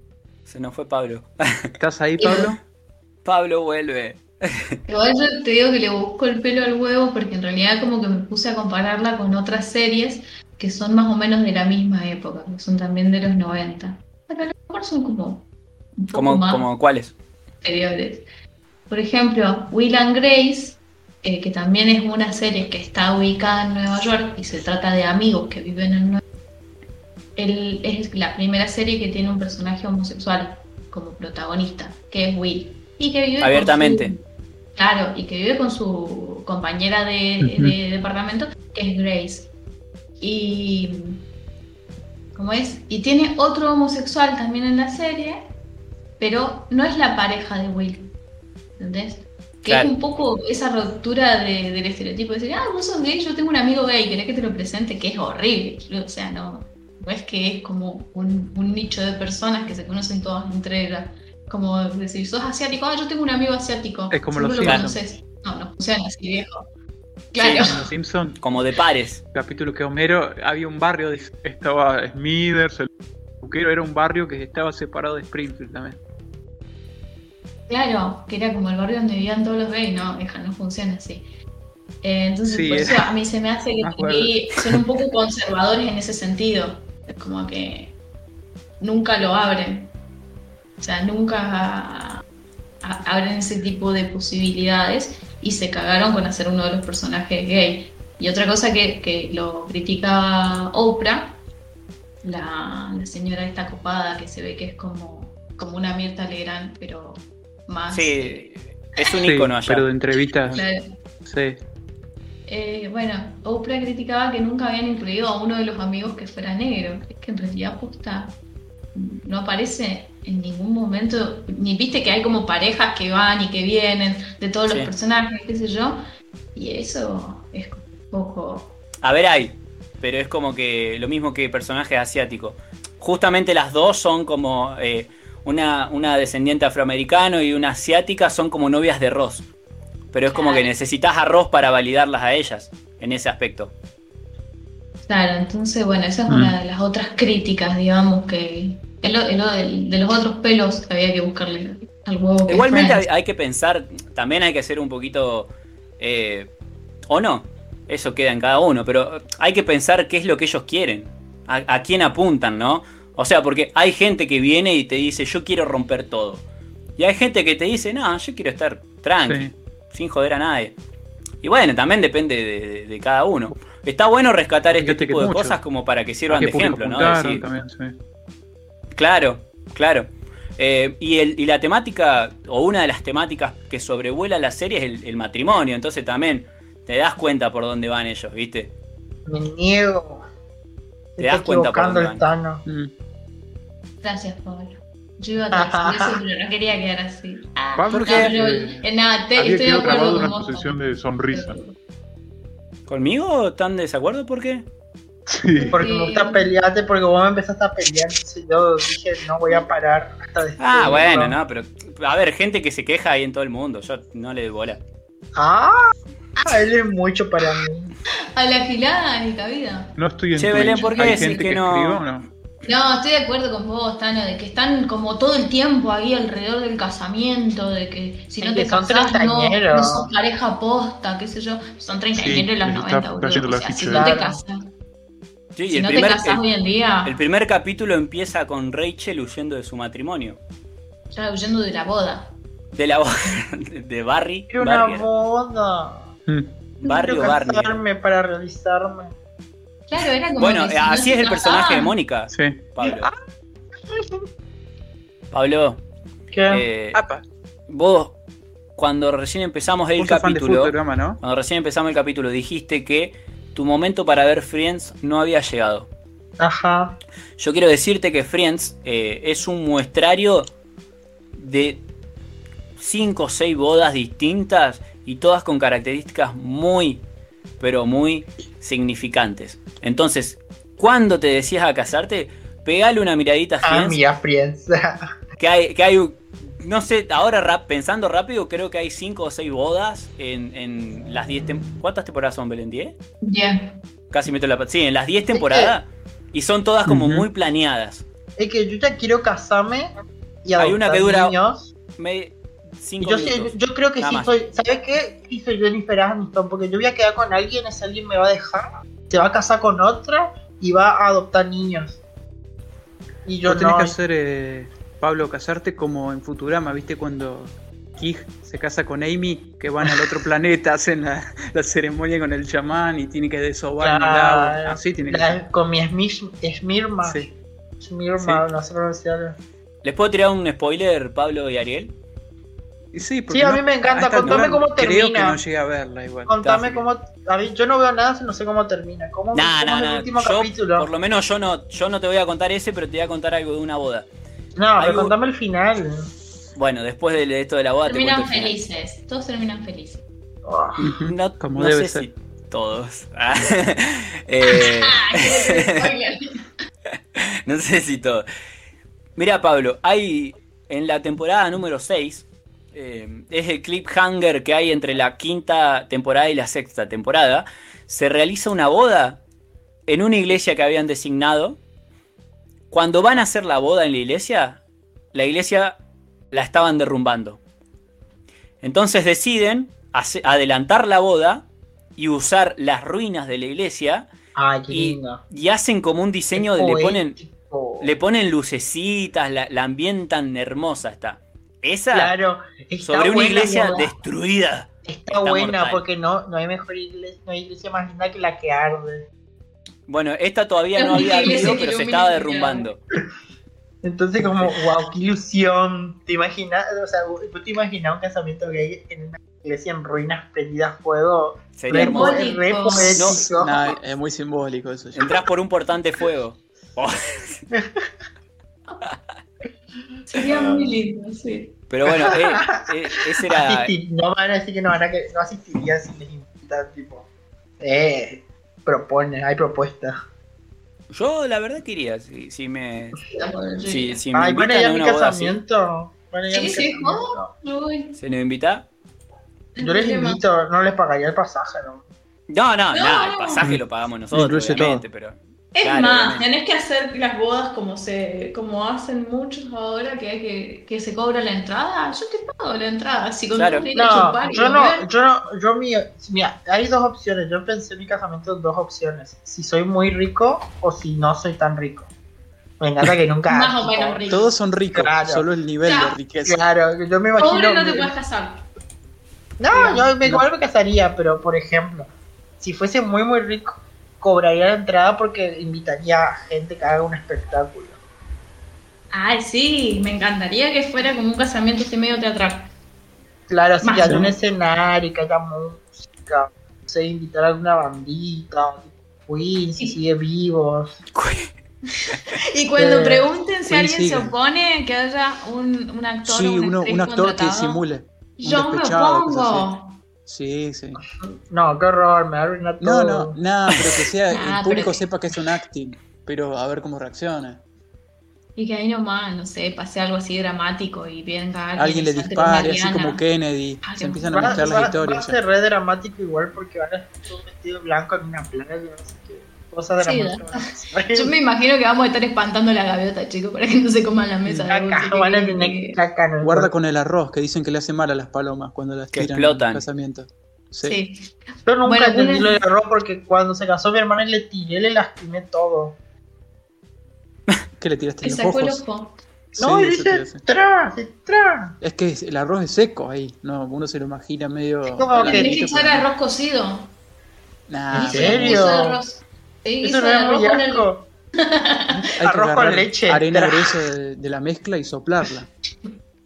Se nos fue Pablo. ¿Estás ahí, Pablo? Pablo vuelve. Igual yo te digo que le busco el pelo al huevo porque en realidad como que me puse a compararla con otras series que son más o menos de la misma época, que son también de los 90. Pero a lo mejor son como... ¿Como, cuáles? Anteriores. Por ejemplo, Will and Grace, eh, que también es una serie que está ubicada en Nueva York y se trata de amigos que viven en Nueva York. es la primera serie que tiene un personaje homosexual como protagonista, que es Will. Y que vive abiertamente. Claro, y que vive con su compañera de, departamento, que es Grace. Y. ¿Cómo es? Y tiene otro homosexual también en la serie, pero no es la pareja de Will. ¿Entendés? Que es un poco esa ruptura del estereotipo de decir, ah, vos sos gay, yo tengo un amigo gay, querés que te lo presente, que es horrible. O sea, no, no es que es como un, nicho de personas que se conocen todas entre ellas. Como decir, sos asiático, ah, yo tengo un amigo asiático. Es como los lo conoces. No, no funciona así, viejo. Claro. los Simpson. Como de pares. Capítulo que Homero había un barrio, estaba Smithers, el buquero era un barrio que estaba separado de Springfield también. Claro, que era como el barrio donde vivían todos los gays, no, hija, no funciona así. Eh, entonces, por eso a mí se me hace que son un poco conservadores en ese sentido. Es como que nunca lo abren. O sea, nunca abren ese tipo de posibilidades y se cagaron con hacer uno de los personajes gay. Y otra cosa que, lo critica Oprah, la, señora esta copada que se ve que es como, como una Mirta Legrand, pero más. Sí, es un icono allá. Pero de entrevistas. Sí. Eh, bueno, Oprah criticaba que nunca habían incluido a uno de los amigos que fuera negro. Es que en realidad justa no aparece en ningún momento, ni viste que hay como parejas que van y que vienen de todos los personajes, qué sé yo, y eso es un poco... A ver, hay, pero es como que lo mismo que personajes asiáticos. Justamente las dos son como eh, una, una descendiente afroamericano y una asiática son como novias de Ross. Pero es como que necesitas arroz para validarlas a ellas en ese aspecto. Claro, entonces, bueno, esa es una mm. de las otras críticas, digamos, que es lo, de, los otros pelos que había que buscarle al huevo. Igualmente hay, que pensar, también hay que ser un poquito, eh, o no, eso queda en cada uno, pero hay que pensar qué es lo que ellos quieren, a, quién apuntan, ¿no? O sea, porque hay gente que viene y te dice, yo quiero romper todo. Y hay gente que te dice, no, yo quiero estar tranqui, sin joder a nadie. Y bueno, también depende de, cada uno. Está bueno rescatar este tipo de cosas como para que sirvan de ejemplo, ¿no? Claro, claro. Eh, y, el, y, la temática, o una de las temáticas que sobrevuela la serie es el, matrimonio. Entonces también te das cuenta por dónde van ellos, ¿viste? Me niego. Te das cuenta por dónde van. Mm. Gracias, Pablo. Yo iba a decir eso, pero no quería quedar así. Ah, porque eh, nada, te, estoy de acuerdo con una posición de sonrisa. ¿Conmigo? ¿Tan de desacuerdo? ¿Por qué? Porque me gusta pelearte, porque vos me empezaste a pelear. yo dije, no voy a parar hasta después. Ah, bueno, no, pero. A ver, gente que se queja ahí en todo el mundo. Yo no le doy bola. Ah, él es mucho para mí. A la gilada en esta vida. No estoy en Che, Belén, ¿por qué decís que, no? no? No, estoy de acuerdo con vos, Tano, de que están como todo el tiempo ahí alrededor del casamiento, de que si no te casás no, no sos pareja posta, qué sé yo, son 30 sí, en los 90, boludo. O sea, si no te casas Sí, el primer, El primer capítulo empieza con Rachel huyendo de su matrimonio. Ya huyendo de la boda. De la boda. De Barry. Era una boda. Mm. Barrio Barry. para realizarme. Claro, era como. Bueno, así es el personaje de Mónica. Sí. Pablo. Pablo. ¿Qué? Eh, vos, cuando recién empezamos el capítulo. Cuando recién empezamos el capítulo, dijiste que tu momento para ver Friends no había llegado. Ajá. Yo quiero decirte que Friends eh, es un muestrario de 5 o 6 bodas distintas y todas con características muy, pero muy significantes. Entonces, cuando te decías a casarte, pegale una miradita a Friends. Ah, Friends. que hay, que hay no sé, ahora pensando rápido, creo que hay cinco o seis bodas en, las 10 temporadas. ¿Cuántas temporadas son, Belén? ¿10? Ya. Casi meto la... Sí, en las 10 temporadas. Y son todas como muy planeadas. Es que yo ya quiero casarme y Hay una que dura... cinco yo, minutos. yo creo que sí soy. ¿Sabes qué? Sí soy Jennifer Aniston, porque yo voy a quedar con alguien, ese alguien me va a dejar, se va a casar con otra y va a adoptar niños. Y yo no. tenés que hacer, eh, Pablo, casarte como en Futurama, ¿viste? Cuando Kig se casa con Amy, que van al otro planeta, hacen la, la, ceremonia con el chamán y tiene que desovar en el agua. Así tiene que ser. Con mi Smirma. Sí. Smirma, sí. no sé pronunciarlo. ¿Les puedo tirar un spoiler, Pablo y Ariel? Sí, sí a mí me encanta. Contame cómo termina. Creo que no llegué a verla igual. Contame cómo. A mí, yo no veo nada si no sé cómo termina. ¿Cómo, nah, cómo nah, es el último yo, capítulo? Por lo menos yo no, yo no te voy a contar ese, pero te voy a contar algo de una boda. No, pero contame el final. Bueno, después de esto de la boda terminan te felices. Todos terminan felices. Oh. No, Como no debe sé ser. si todos. eh... no sé si todos. Mira, Pablo, hay en la temporada número 6, eh, es el cliffhanger que hay entre la quinta temporada y la sexta temporada, se realiza una boda en una iglesia que habían designado. Cuando van a hacer la boda en la iglesia, la iglesia la estaban derrumbando. Entonces deciden adelantar la boda y usar las ruinas de la iglesia Ay, qué y, lindo. y hacen como un diseño de le ponen le ponen lucecitas, la, la ambientan hermosa está. Esa Claro, está sobre una iglesia destruida. Está, está buena mortal. porque no, no hay mejor iglesia, no hay iglesia más linda que la que arde. Bueno, esta todavía no había que pero se estaba derrumbando. Entonces como, wow, qué ilusión. ¿Te imaginas? O sea, ¿tú te imaginas un casamiento gay en una iglesia en ruinas prendida a fuego? Sería Re, hermoso. Nah, es muy simbólico eso. ya. Entrás por un portán de fuego. Oh, Sería muy lindo, sí. pero bueno, eh, eh, ese era. Asistir- no van a decir que no van a que no asistirían si les invitan, tipo. Eh, propone, hay propuestas. Yo la verdad quería, si, si me. Si, si me Ay, invitan a a mi una boda así, casamiento. Van a ir a mi Sí, casamiento. ¿se nos invita? Yo les invito, no les pagaría el pasaje, ¿no? No, no, No. nada, el pasaje lo pagamos nosotros, obviamente, pero. Es Claro, más, tenés que hacer las bodas como se, como hacen muchos ahora, que hay que, que se cobra la entrada. Yo te pago la entrada, si con Claro. No, yo no, yo no, yo mi, mira, hay dos opciones. Yo pensé en mi casamiento en dos opciones. Si soy muy rico o si no soy tan rico. Me encanta que nunca. Más o menos rico. Todos son ricos, Claro. solo el nivel Ya. de riqueza. Claro, yo me imagino. Pobre no te puedes casar. No, yo me, igual me casaría, pero por ejemplo, si fuese muy muy rico, cobraría la entrada porque invitaría a gente que haga un espectáculo. Ay, sí, me encantaría que fuera como un casamiento así medio teatral. Claro, así Más, que haya un escenario, que haya música, no sé, invitar a alguna bandita, Queen, si sigue vivos. Y cuando Eh, pregunten si alguien se opone, que haya un, un actor Sí, o un, actriz un actor que simule. Un Yo me despechado, cosas así. pongo. Sí, sí. No, qué horror, me arruina No, todo. no, nada, pero que sea, Ah, el público pero- sepa que es un acting, pero a ver cómo reacciona. Y que ahí nomás, no sé, pase algo así dramático y venga alguien, Alguien le dispare, así como Kennedy. Ay, Se empiezan a mezclar las va a historias. ser re dramático igual porque van a estar todos vestidos de blanco en una playa, no sé qué. Cosa Sí, dramática. Yo me imagino que vamos a estar espantando la gaviota, chicos, para que no se coman la mesa. de Caca, dulce, van a que- tener caca en el Guarda con el arroz, que dicen que le hace mal a las palomas cuando las Que tiran explotan. en casamiento. Sí. Sí. Yo nunca Bueno, entendí lo del arroz porque cuando se casó mi hermana le tiré, le lastimé todo. ¿Qué le tiraste Le en los sacó el ojos? ojo. No, Sí, dice, tra, tra. Es que el arroz es seco ahí, no, uno se lo imagina medio. como que- Tenés que echar arroz cocido. Nah, ¿En serio? Sí, Eso no es arroz muy con el- asco. hay que arroz con leche, Arena gruesa de, de la mezcla y soplarla.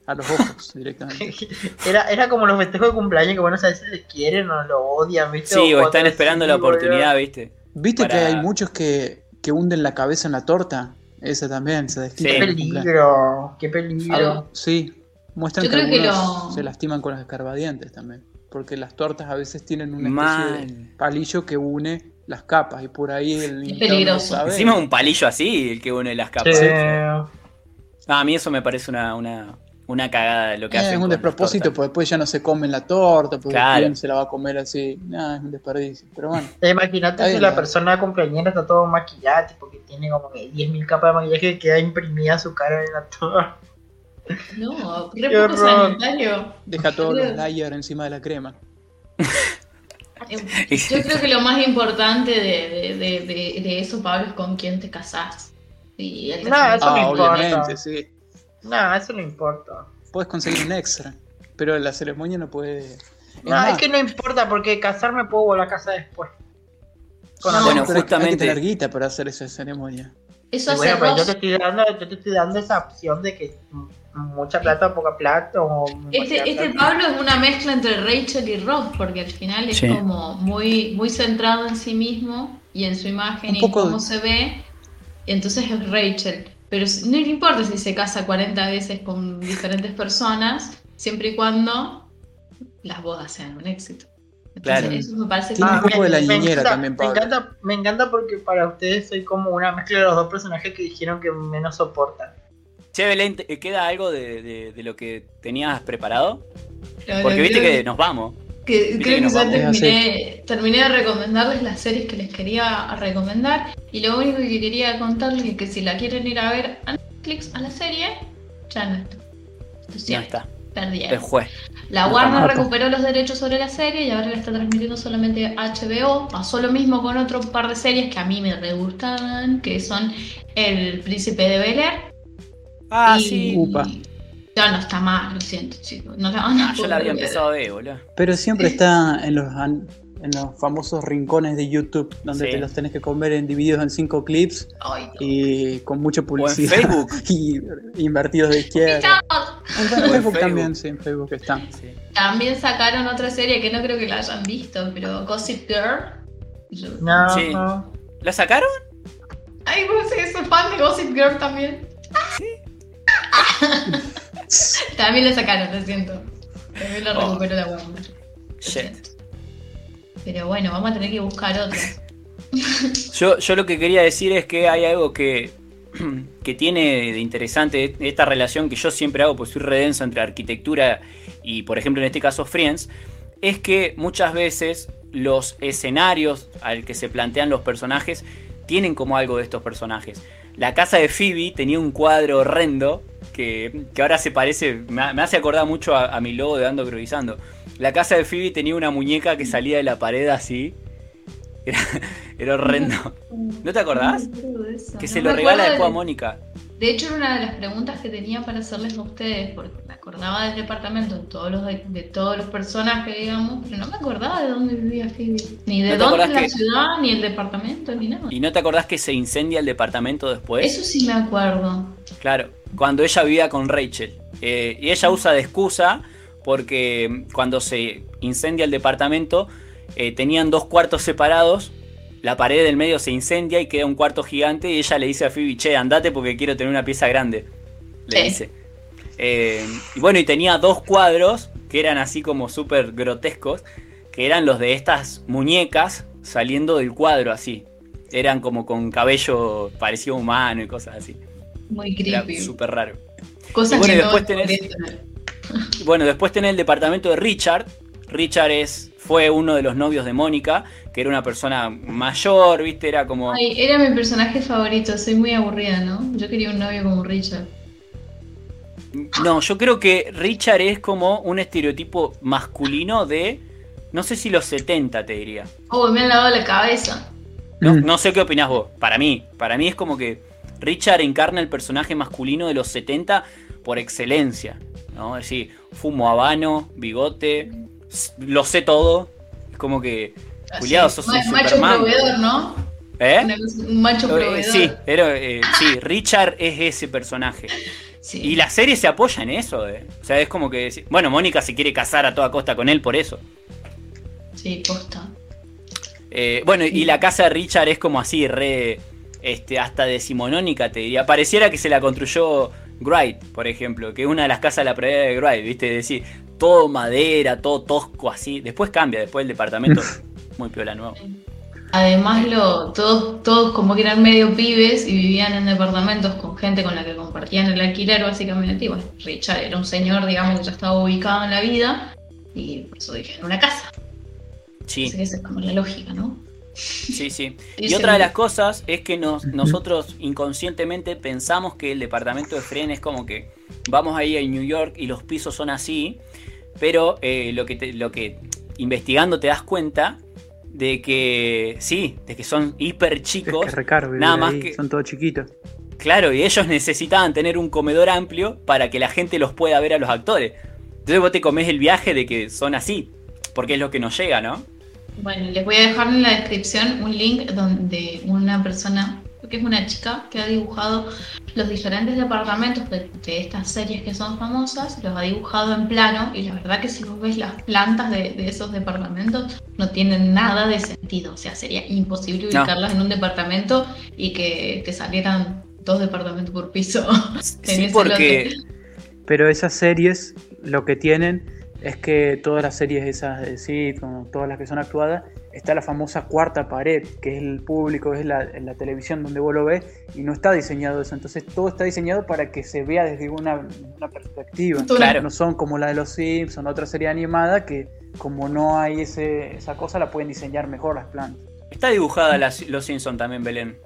A los ojos directamente. Era, era como los festejos de cumpleaños que bueno, a veces le quieren o lo odian, ¿viste? Sí, o están esperando la oportunidad, ¿viste? ¿Viste Para- que hay muchos que, que hunden la cabeza en la torta? Esa también se desquita Sí. Qué peligro, qué peligro. Algo. Sí, muestran Yo que creo que algunos lo- se lastiman con los escarbadientes también. Porque las tortas a veces tienen una especie de Mal. palillo que une las capas y por ahí el Es no peligroso. sabe. Encima un palillo así, el que une las capas. Sí. Ah, a mí eso me parece una, una, una cagada lo que Eh, hacen. es un despropósito porque después ya no se comen la torta, porque Claro. quién se la va a comer así. Nada, es un desperdicio. Pero bueno, Eh, Imagínate si la la- persona cumpleañera está todo maquillada, tipo que tiene como que 10.000 capas de maquillaje que queda imprimida su cara en la torta. No, re poco sanitario. Deja todos los layers encima de la crema. Yo creo que lo más importante de, de, de, de eso, Pablo, es con quién te casás. no, eso no ah, importa. sí. No, eso no importa. Puedes conseguir un extra, pero la ceremonia no puede. no, es que no importa, porque casarme puedo volver a casa después. no, bueno, justamente. Hay que tener para hacer esa ceremonia. Eso bueno, pero yo te, estoy dando, yo te estoy dando esa opción de que mucha plata o poca plata. O este, este Pablo es una mezcla entre Rachel y Ross, porque al final es como muy, muy centrado en sí mismo y en su imagen y cómo se ve. Entonces es Rachel. Pero no le importa si se casa 40 veces con diferentes personas, siempre y cuando las bodas sean un éxito. Claro. eso me parece que ah, me, la encanta, también, me, encanta, me encanta porque para ustedes soy como una mezcla de los dos personajes que dijeron que menos soportan. Che, Belén, ¿queda algo de, lo que tenías preparado? Porque viste que, nos vamos. creo que, ya terminé, terminé, de recomendarles las series que les quería recomendar. Y lo único que quería contarles es que si la quieren ir a ver a Netflix, a la serie, ya no está. ya está. Perdieron. El juez. La Warner recuperó los derechos sobre la serie y ahora la está transmitiendo solamente HBO. Pasó lo mismo con otro par de series que a mí me re gustaban, que son El Príncipe de Bel Air Ah, sí. Ya no está mal, lo siento, chicos. No, ah, yo la había empezado a ver, boludo. Pero siempre está en los, en los famosos rincones de YouTube, donde te los tenés que comer en divididos en cinco clips y con mucha publicidad. en Facebook. y invertidos de izquierda. En Facebook, también, sí, en Facebook están. También sacaron otra serie que no creo que la hayan visto, pero Gossip Girl. No. Sí. ¿La sacaron? Ay, vos sos fan de Gossip Girl también. Sí. También lo sacaron, lo siento. También lo recuperó la Warner. Pero bueno, vamos a tener que buscar otro. yo, yo lo que quería decir es que hay algo que, que tiene de interesante esta relación que yo siempre hago, pues soy redenso entre arquitectura y, por ejemplo, en este caso, Friends, es que muchas veces los escenarios al que se plantean los personajes tienen como algo de estos personajes. La casa de Phoebe tenía un cuadro horrendo que, ahora se parece, me, hace acordar mucho a, mi logo de Ando Improvisando. La casa de Phoebe tenía una muñeca que salía de la pared así. Era, horrendo. ¿No te acordás? que se lo regala después a Mónica. De hecho, era una de las preguntas que tenía para hacerles a ustedes, porque me acordaba del departamento, de todos los, de, todos los personajes, digamos, pero no me acordaba de dónde vivía Phoebe. Ni de dónde la ciudad, ni el departamento, ni nada. ¿Y no te acordás que se incendia el departamento después? Eso sí me acuerdo. Claro, cuando ella vivía con Rachel. Eh, y ella usa de excusa porque cuando se incendia el departamento, eh, tenían dos cuartos separados la pared del medio se incendia y queda un cuarto gigante y ella le dice a Phoebe, che, andate porque quiero tener una pieza grande. Le dice. Eh, y bueno, y tenía dos cuadros que eran así como súper grotescos, que eran los de estas muñecas saliendo del cuadro así. Eran como con cabello parecido humano y cosas así. Muy creepy. Súper raro. Cosas bueno, que después tenés, Bueno, después tenés el departamento de Richard. Richard es, fue uno de los novios de Mónica que era una persona mayor, ¿viste? Era como... Ay, era mi personaje favorito, soy muy aburrida, ¿no? Yo quería un novio como Richard. No, yo creo que Richard es como un estereotipo masculino de, no sé si los 70 te diría. Oh, me han lavado la cabeza. No, mm. no sé qué opinas vos. Para mí, para mí es como que Richard encarna el personaje masculino de los 70 por excelencia. ¿no? Es decir, fumo habano, bigote, lo sé todo. Es como que Juliado, sos un macho proveedor, ¿no? ¿Eh? Un macho eh, proveedor. Sí, eh, sí, Richard es ese personaje. Y la serie se apoya en eso. Eh. O sea, es como que. Bueno, Mónica se quiere casar a toda costa con él por eso. Sí, costa. bueno, y la casa de Richard es como así, re. Este, hasta decimonónica, te diría. Pareciera que se la construyó Wright, por ejemplo, que es una de las casas de la pradera de Wright, ¿viste? Es decir, todo madera, todo tosco así. Después cambia, después el departamento muy piola nuevo. Además, lo, todos, todos como que eran medio pibes y vivían en departamentos con gente con la que compartían el alquiler, básicamente. Y bueno, Richard era un señor, digamos, que ya estaba ubicado en la vida y por eso dije, en una casa. Sí. esa es como la lógica, ¿no? Sí, sí. Y otra de las cosas es que nos, nosotros inconscientemente pensamos que el departamento de Fren es como que vamos ahí a New York y los pisos son así, pero eh, lo, que lo que investigando te das cuenta de que sí, de que son hiper chicos. nada más que son todos chiquitos. Claro, y ellos necesitaban tener un comedor amplio para que la gente los pueda ver a los actores. Entonces vos te comés el viaje de que son así, porque es lo que nos llega, ¿no? Bueno, les voy a dejar en la descripción un link donde una persona, que es una chica, que ha dibujado los diferentes departamentos de, estas series que son famosas, los ha dibujado en plano y la verdad que si vos ves las plantas de, esos departamentos no tienen nada de sentido, o sea, sería imposible ubicarlas en un departamento y que te salieran dos departamentos por piso. Sí, porque... Pero esas series lo que tienen es que todas las series esas de sí, como todas las que son actuadas, está la famosa cuarta pared, que es el público, es la, la televisión donde vos lo ves, y no está diseñado eso. Entonces todo está diseñado para que se vea desde una, perspectiva. Claro. No son como la de los Simpsons, otra serie animada, que como no hay ese, esa cosa, la pueden diseñar mejor las plantas. Está dibujada los Simpsons también, Belén.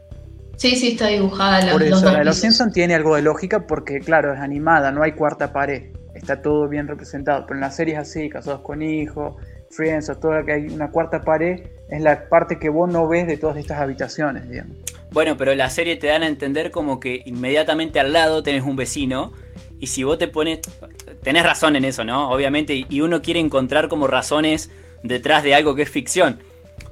Sí, sí, está dibujada. Por eso, la de los Simpsons tiene algo de lógica porque, claro, es animada, no hay cuarta pared está todo bien representado. Pero en las series así, Casados con Hijos, Friends o todo lo que hay una cuarta pared, es la parte que vos no ves de todas estas habitaciones, digamos. Bueno, pero la serie te dan a entender como que inmediatamente al lado tenés un vecino y si vos te pones, tenés razón en eso, ¿no? Obviamente, y uno quiere encontrar como razones detrás de algo que es ficción.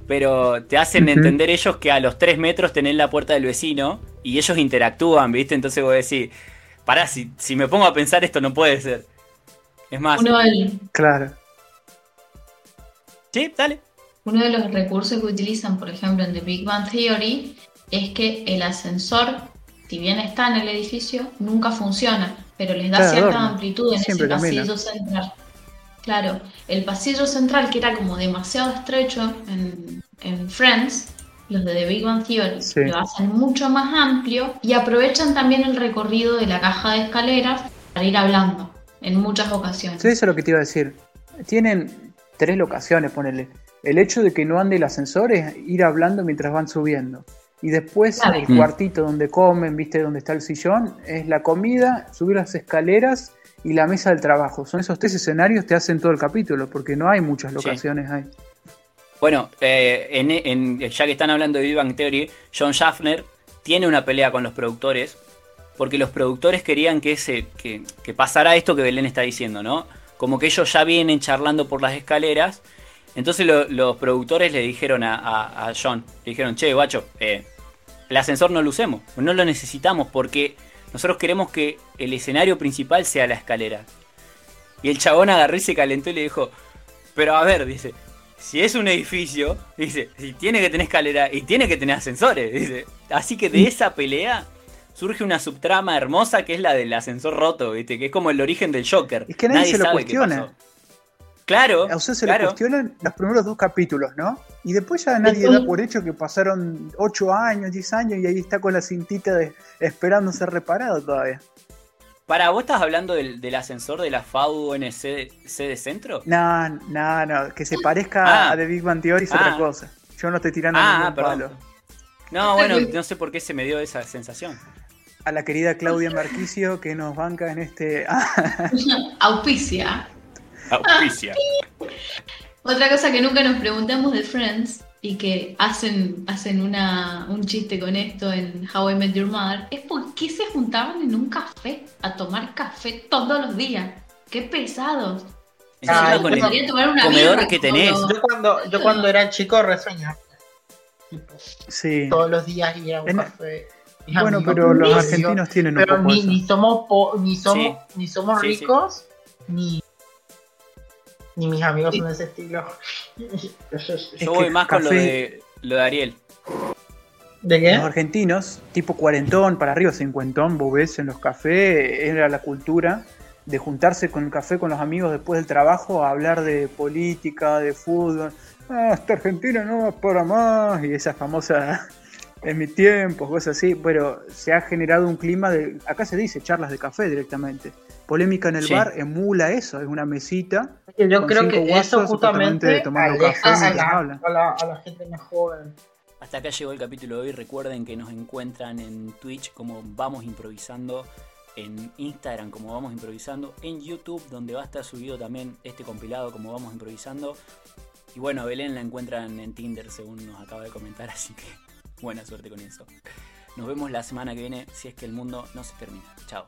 Pero te hacen entender ellos que a los tres metros tenés la puerta del vecino y ellos interactúan, ¿viste? Entonces vos decís, pará, si, si me pongo a pensar esto no puede ser. Es más. Uno Claro. Sí, dale. Uno de los recursos que utilizan, por ejemplo, en The Big Bang Theory, es que el ascensor, si bien está en el edificio, nunca funciona, pero les da cierta amplitud en ese pasillo central. Claro, el pasillo central, que era como demasiado estrecho en, Friends, los de The Big Bang Theory, lo hacen mucho más amplio y aprovechan también el recorrido de la caja de escaleras para ir hablando en muchas ocasiones. Sí, eso es lo que te iba a decir. Tienen tres locaciones, ponele. El hecho de que no ande el ascensor es ir hablando mientras van subiendo. Y después el cuartito donde comen, viste, donde está el sillón, es la comida, subir las escaleras y la mesa del trabajo. Son esos tres escenarios que hacen todo el capítulo, porque no hay muchas locaciones ahí. Bueno, eh, ya que están hablando de Big Theory, John Schaffner tiene una pelea con los productores porque los productores querían que, se, que, pasara esto que Belén está diciendo, ¿no? Como que ellos ya vienen charlando por las escaleras. Entonces los productores le dijeron a, John, le dijeron, che, guacho, eh, el ascensor no lo usemos, no lo necesitamos porque nosotros queremos que el escenario principal sea la escalera. Y el chabón agarró y se calentó y le dijo, pero a ver, dice, si es un edificio, dice, si tiene que tener escalera y tiene que tener ascensores, dice. Así que de esa pelea surge una subtrama hermosa que es la del ascensor roto, ¿viste? Que es como el origen del Joker. Es que nadie, se lo cuestiona. Claro. A usted se lo cuestionan los primeros dos capítulos, ¿no? Y después ya nadie da por hecho que pasaron 8 años, 10 años y ahí está con la cintita de, esperando ser reparado todavía. ¿Para vos estás hablando del, ascensor de la FAU-UNC de centro? No, no, no. Que se parezca ah. a The Big Bang Theory es otra ah. cosa. Yo no estoy tirando ah, ningún palo. No, bueno, no sé por qué se me dio esa sensación a la querida Claudia Marquicio que nos banca en este. Auspicia. Auspicia. Otra cosa que nunca nos preguntamos de Friends y que hacen, hacen una, un chiste con esto en How I Met Your Mother es por qué se juntaban en un café a tomar café todos los días. ¡Qué pesados! Ah, con el comedor que tenés. Yo cuando, yo cuando era chico reseñaba. Sí. Todos los días iba a un café. Bueno, pero los argentinos tienen pero un poco ni, ni, somos ni somos ni somos ricos ni ni mis amigos son de ese estilo. Yo voy más con lo de lo de Ariel. ¿De qué? Los argentinos, tipo cuarentón, para arriba cincuentón, vos ves en los cafés, era la cultura de juntarse con el café con los amigos después del trabajo a hablar de política, de fútbol. Ah, esta Argentina no va para más. Y esa famosa en mi tiempo, cosas así, pero se ha generado un clima de, acá se dice charlas de café directamente, Polémica en el bar emula eso, es una mesita. Yo creo que eso justamente tomando café a, la, a, la, gente más joven. Hasta acá llegó el capítulo de hoy. Recuerden que nos encuentran en Twitch como Vamos Improvisando, en Instagram como Vamos Improvisando, en YouTube donde va a estar subido también este compilado como Vamos Improvisando. Y bueno, a Belén la encuentran en Tinder según nos acaba de comentar, así que buena suerte con eso. Nos vemos la semana que viene si es que el mundo no se termina. Chao.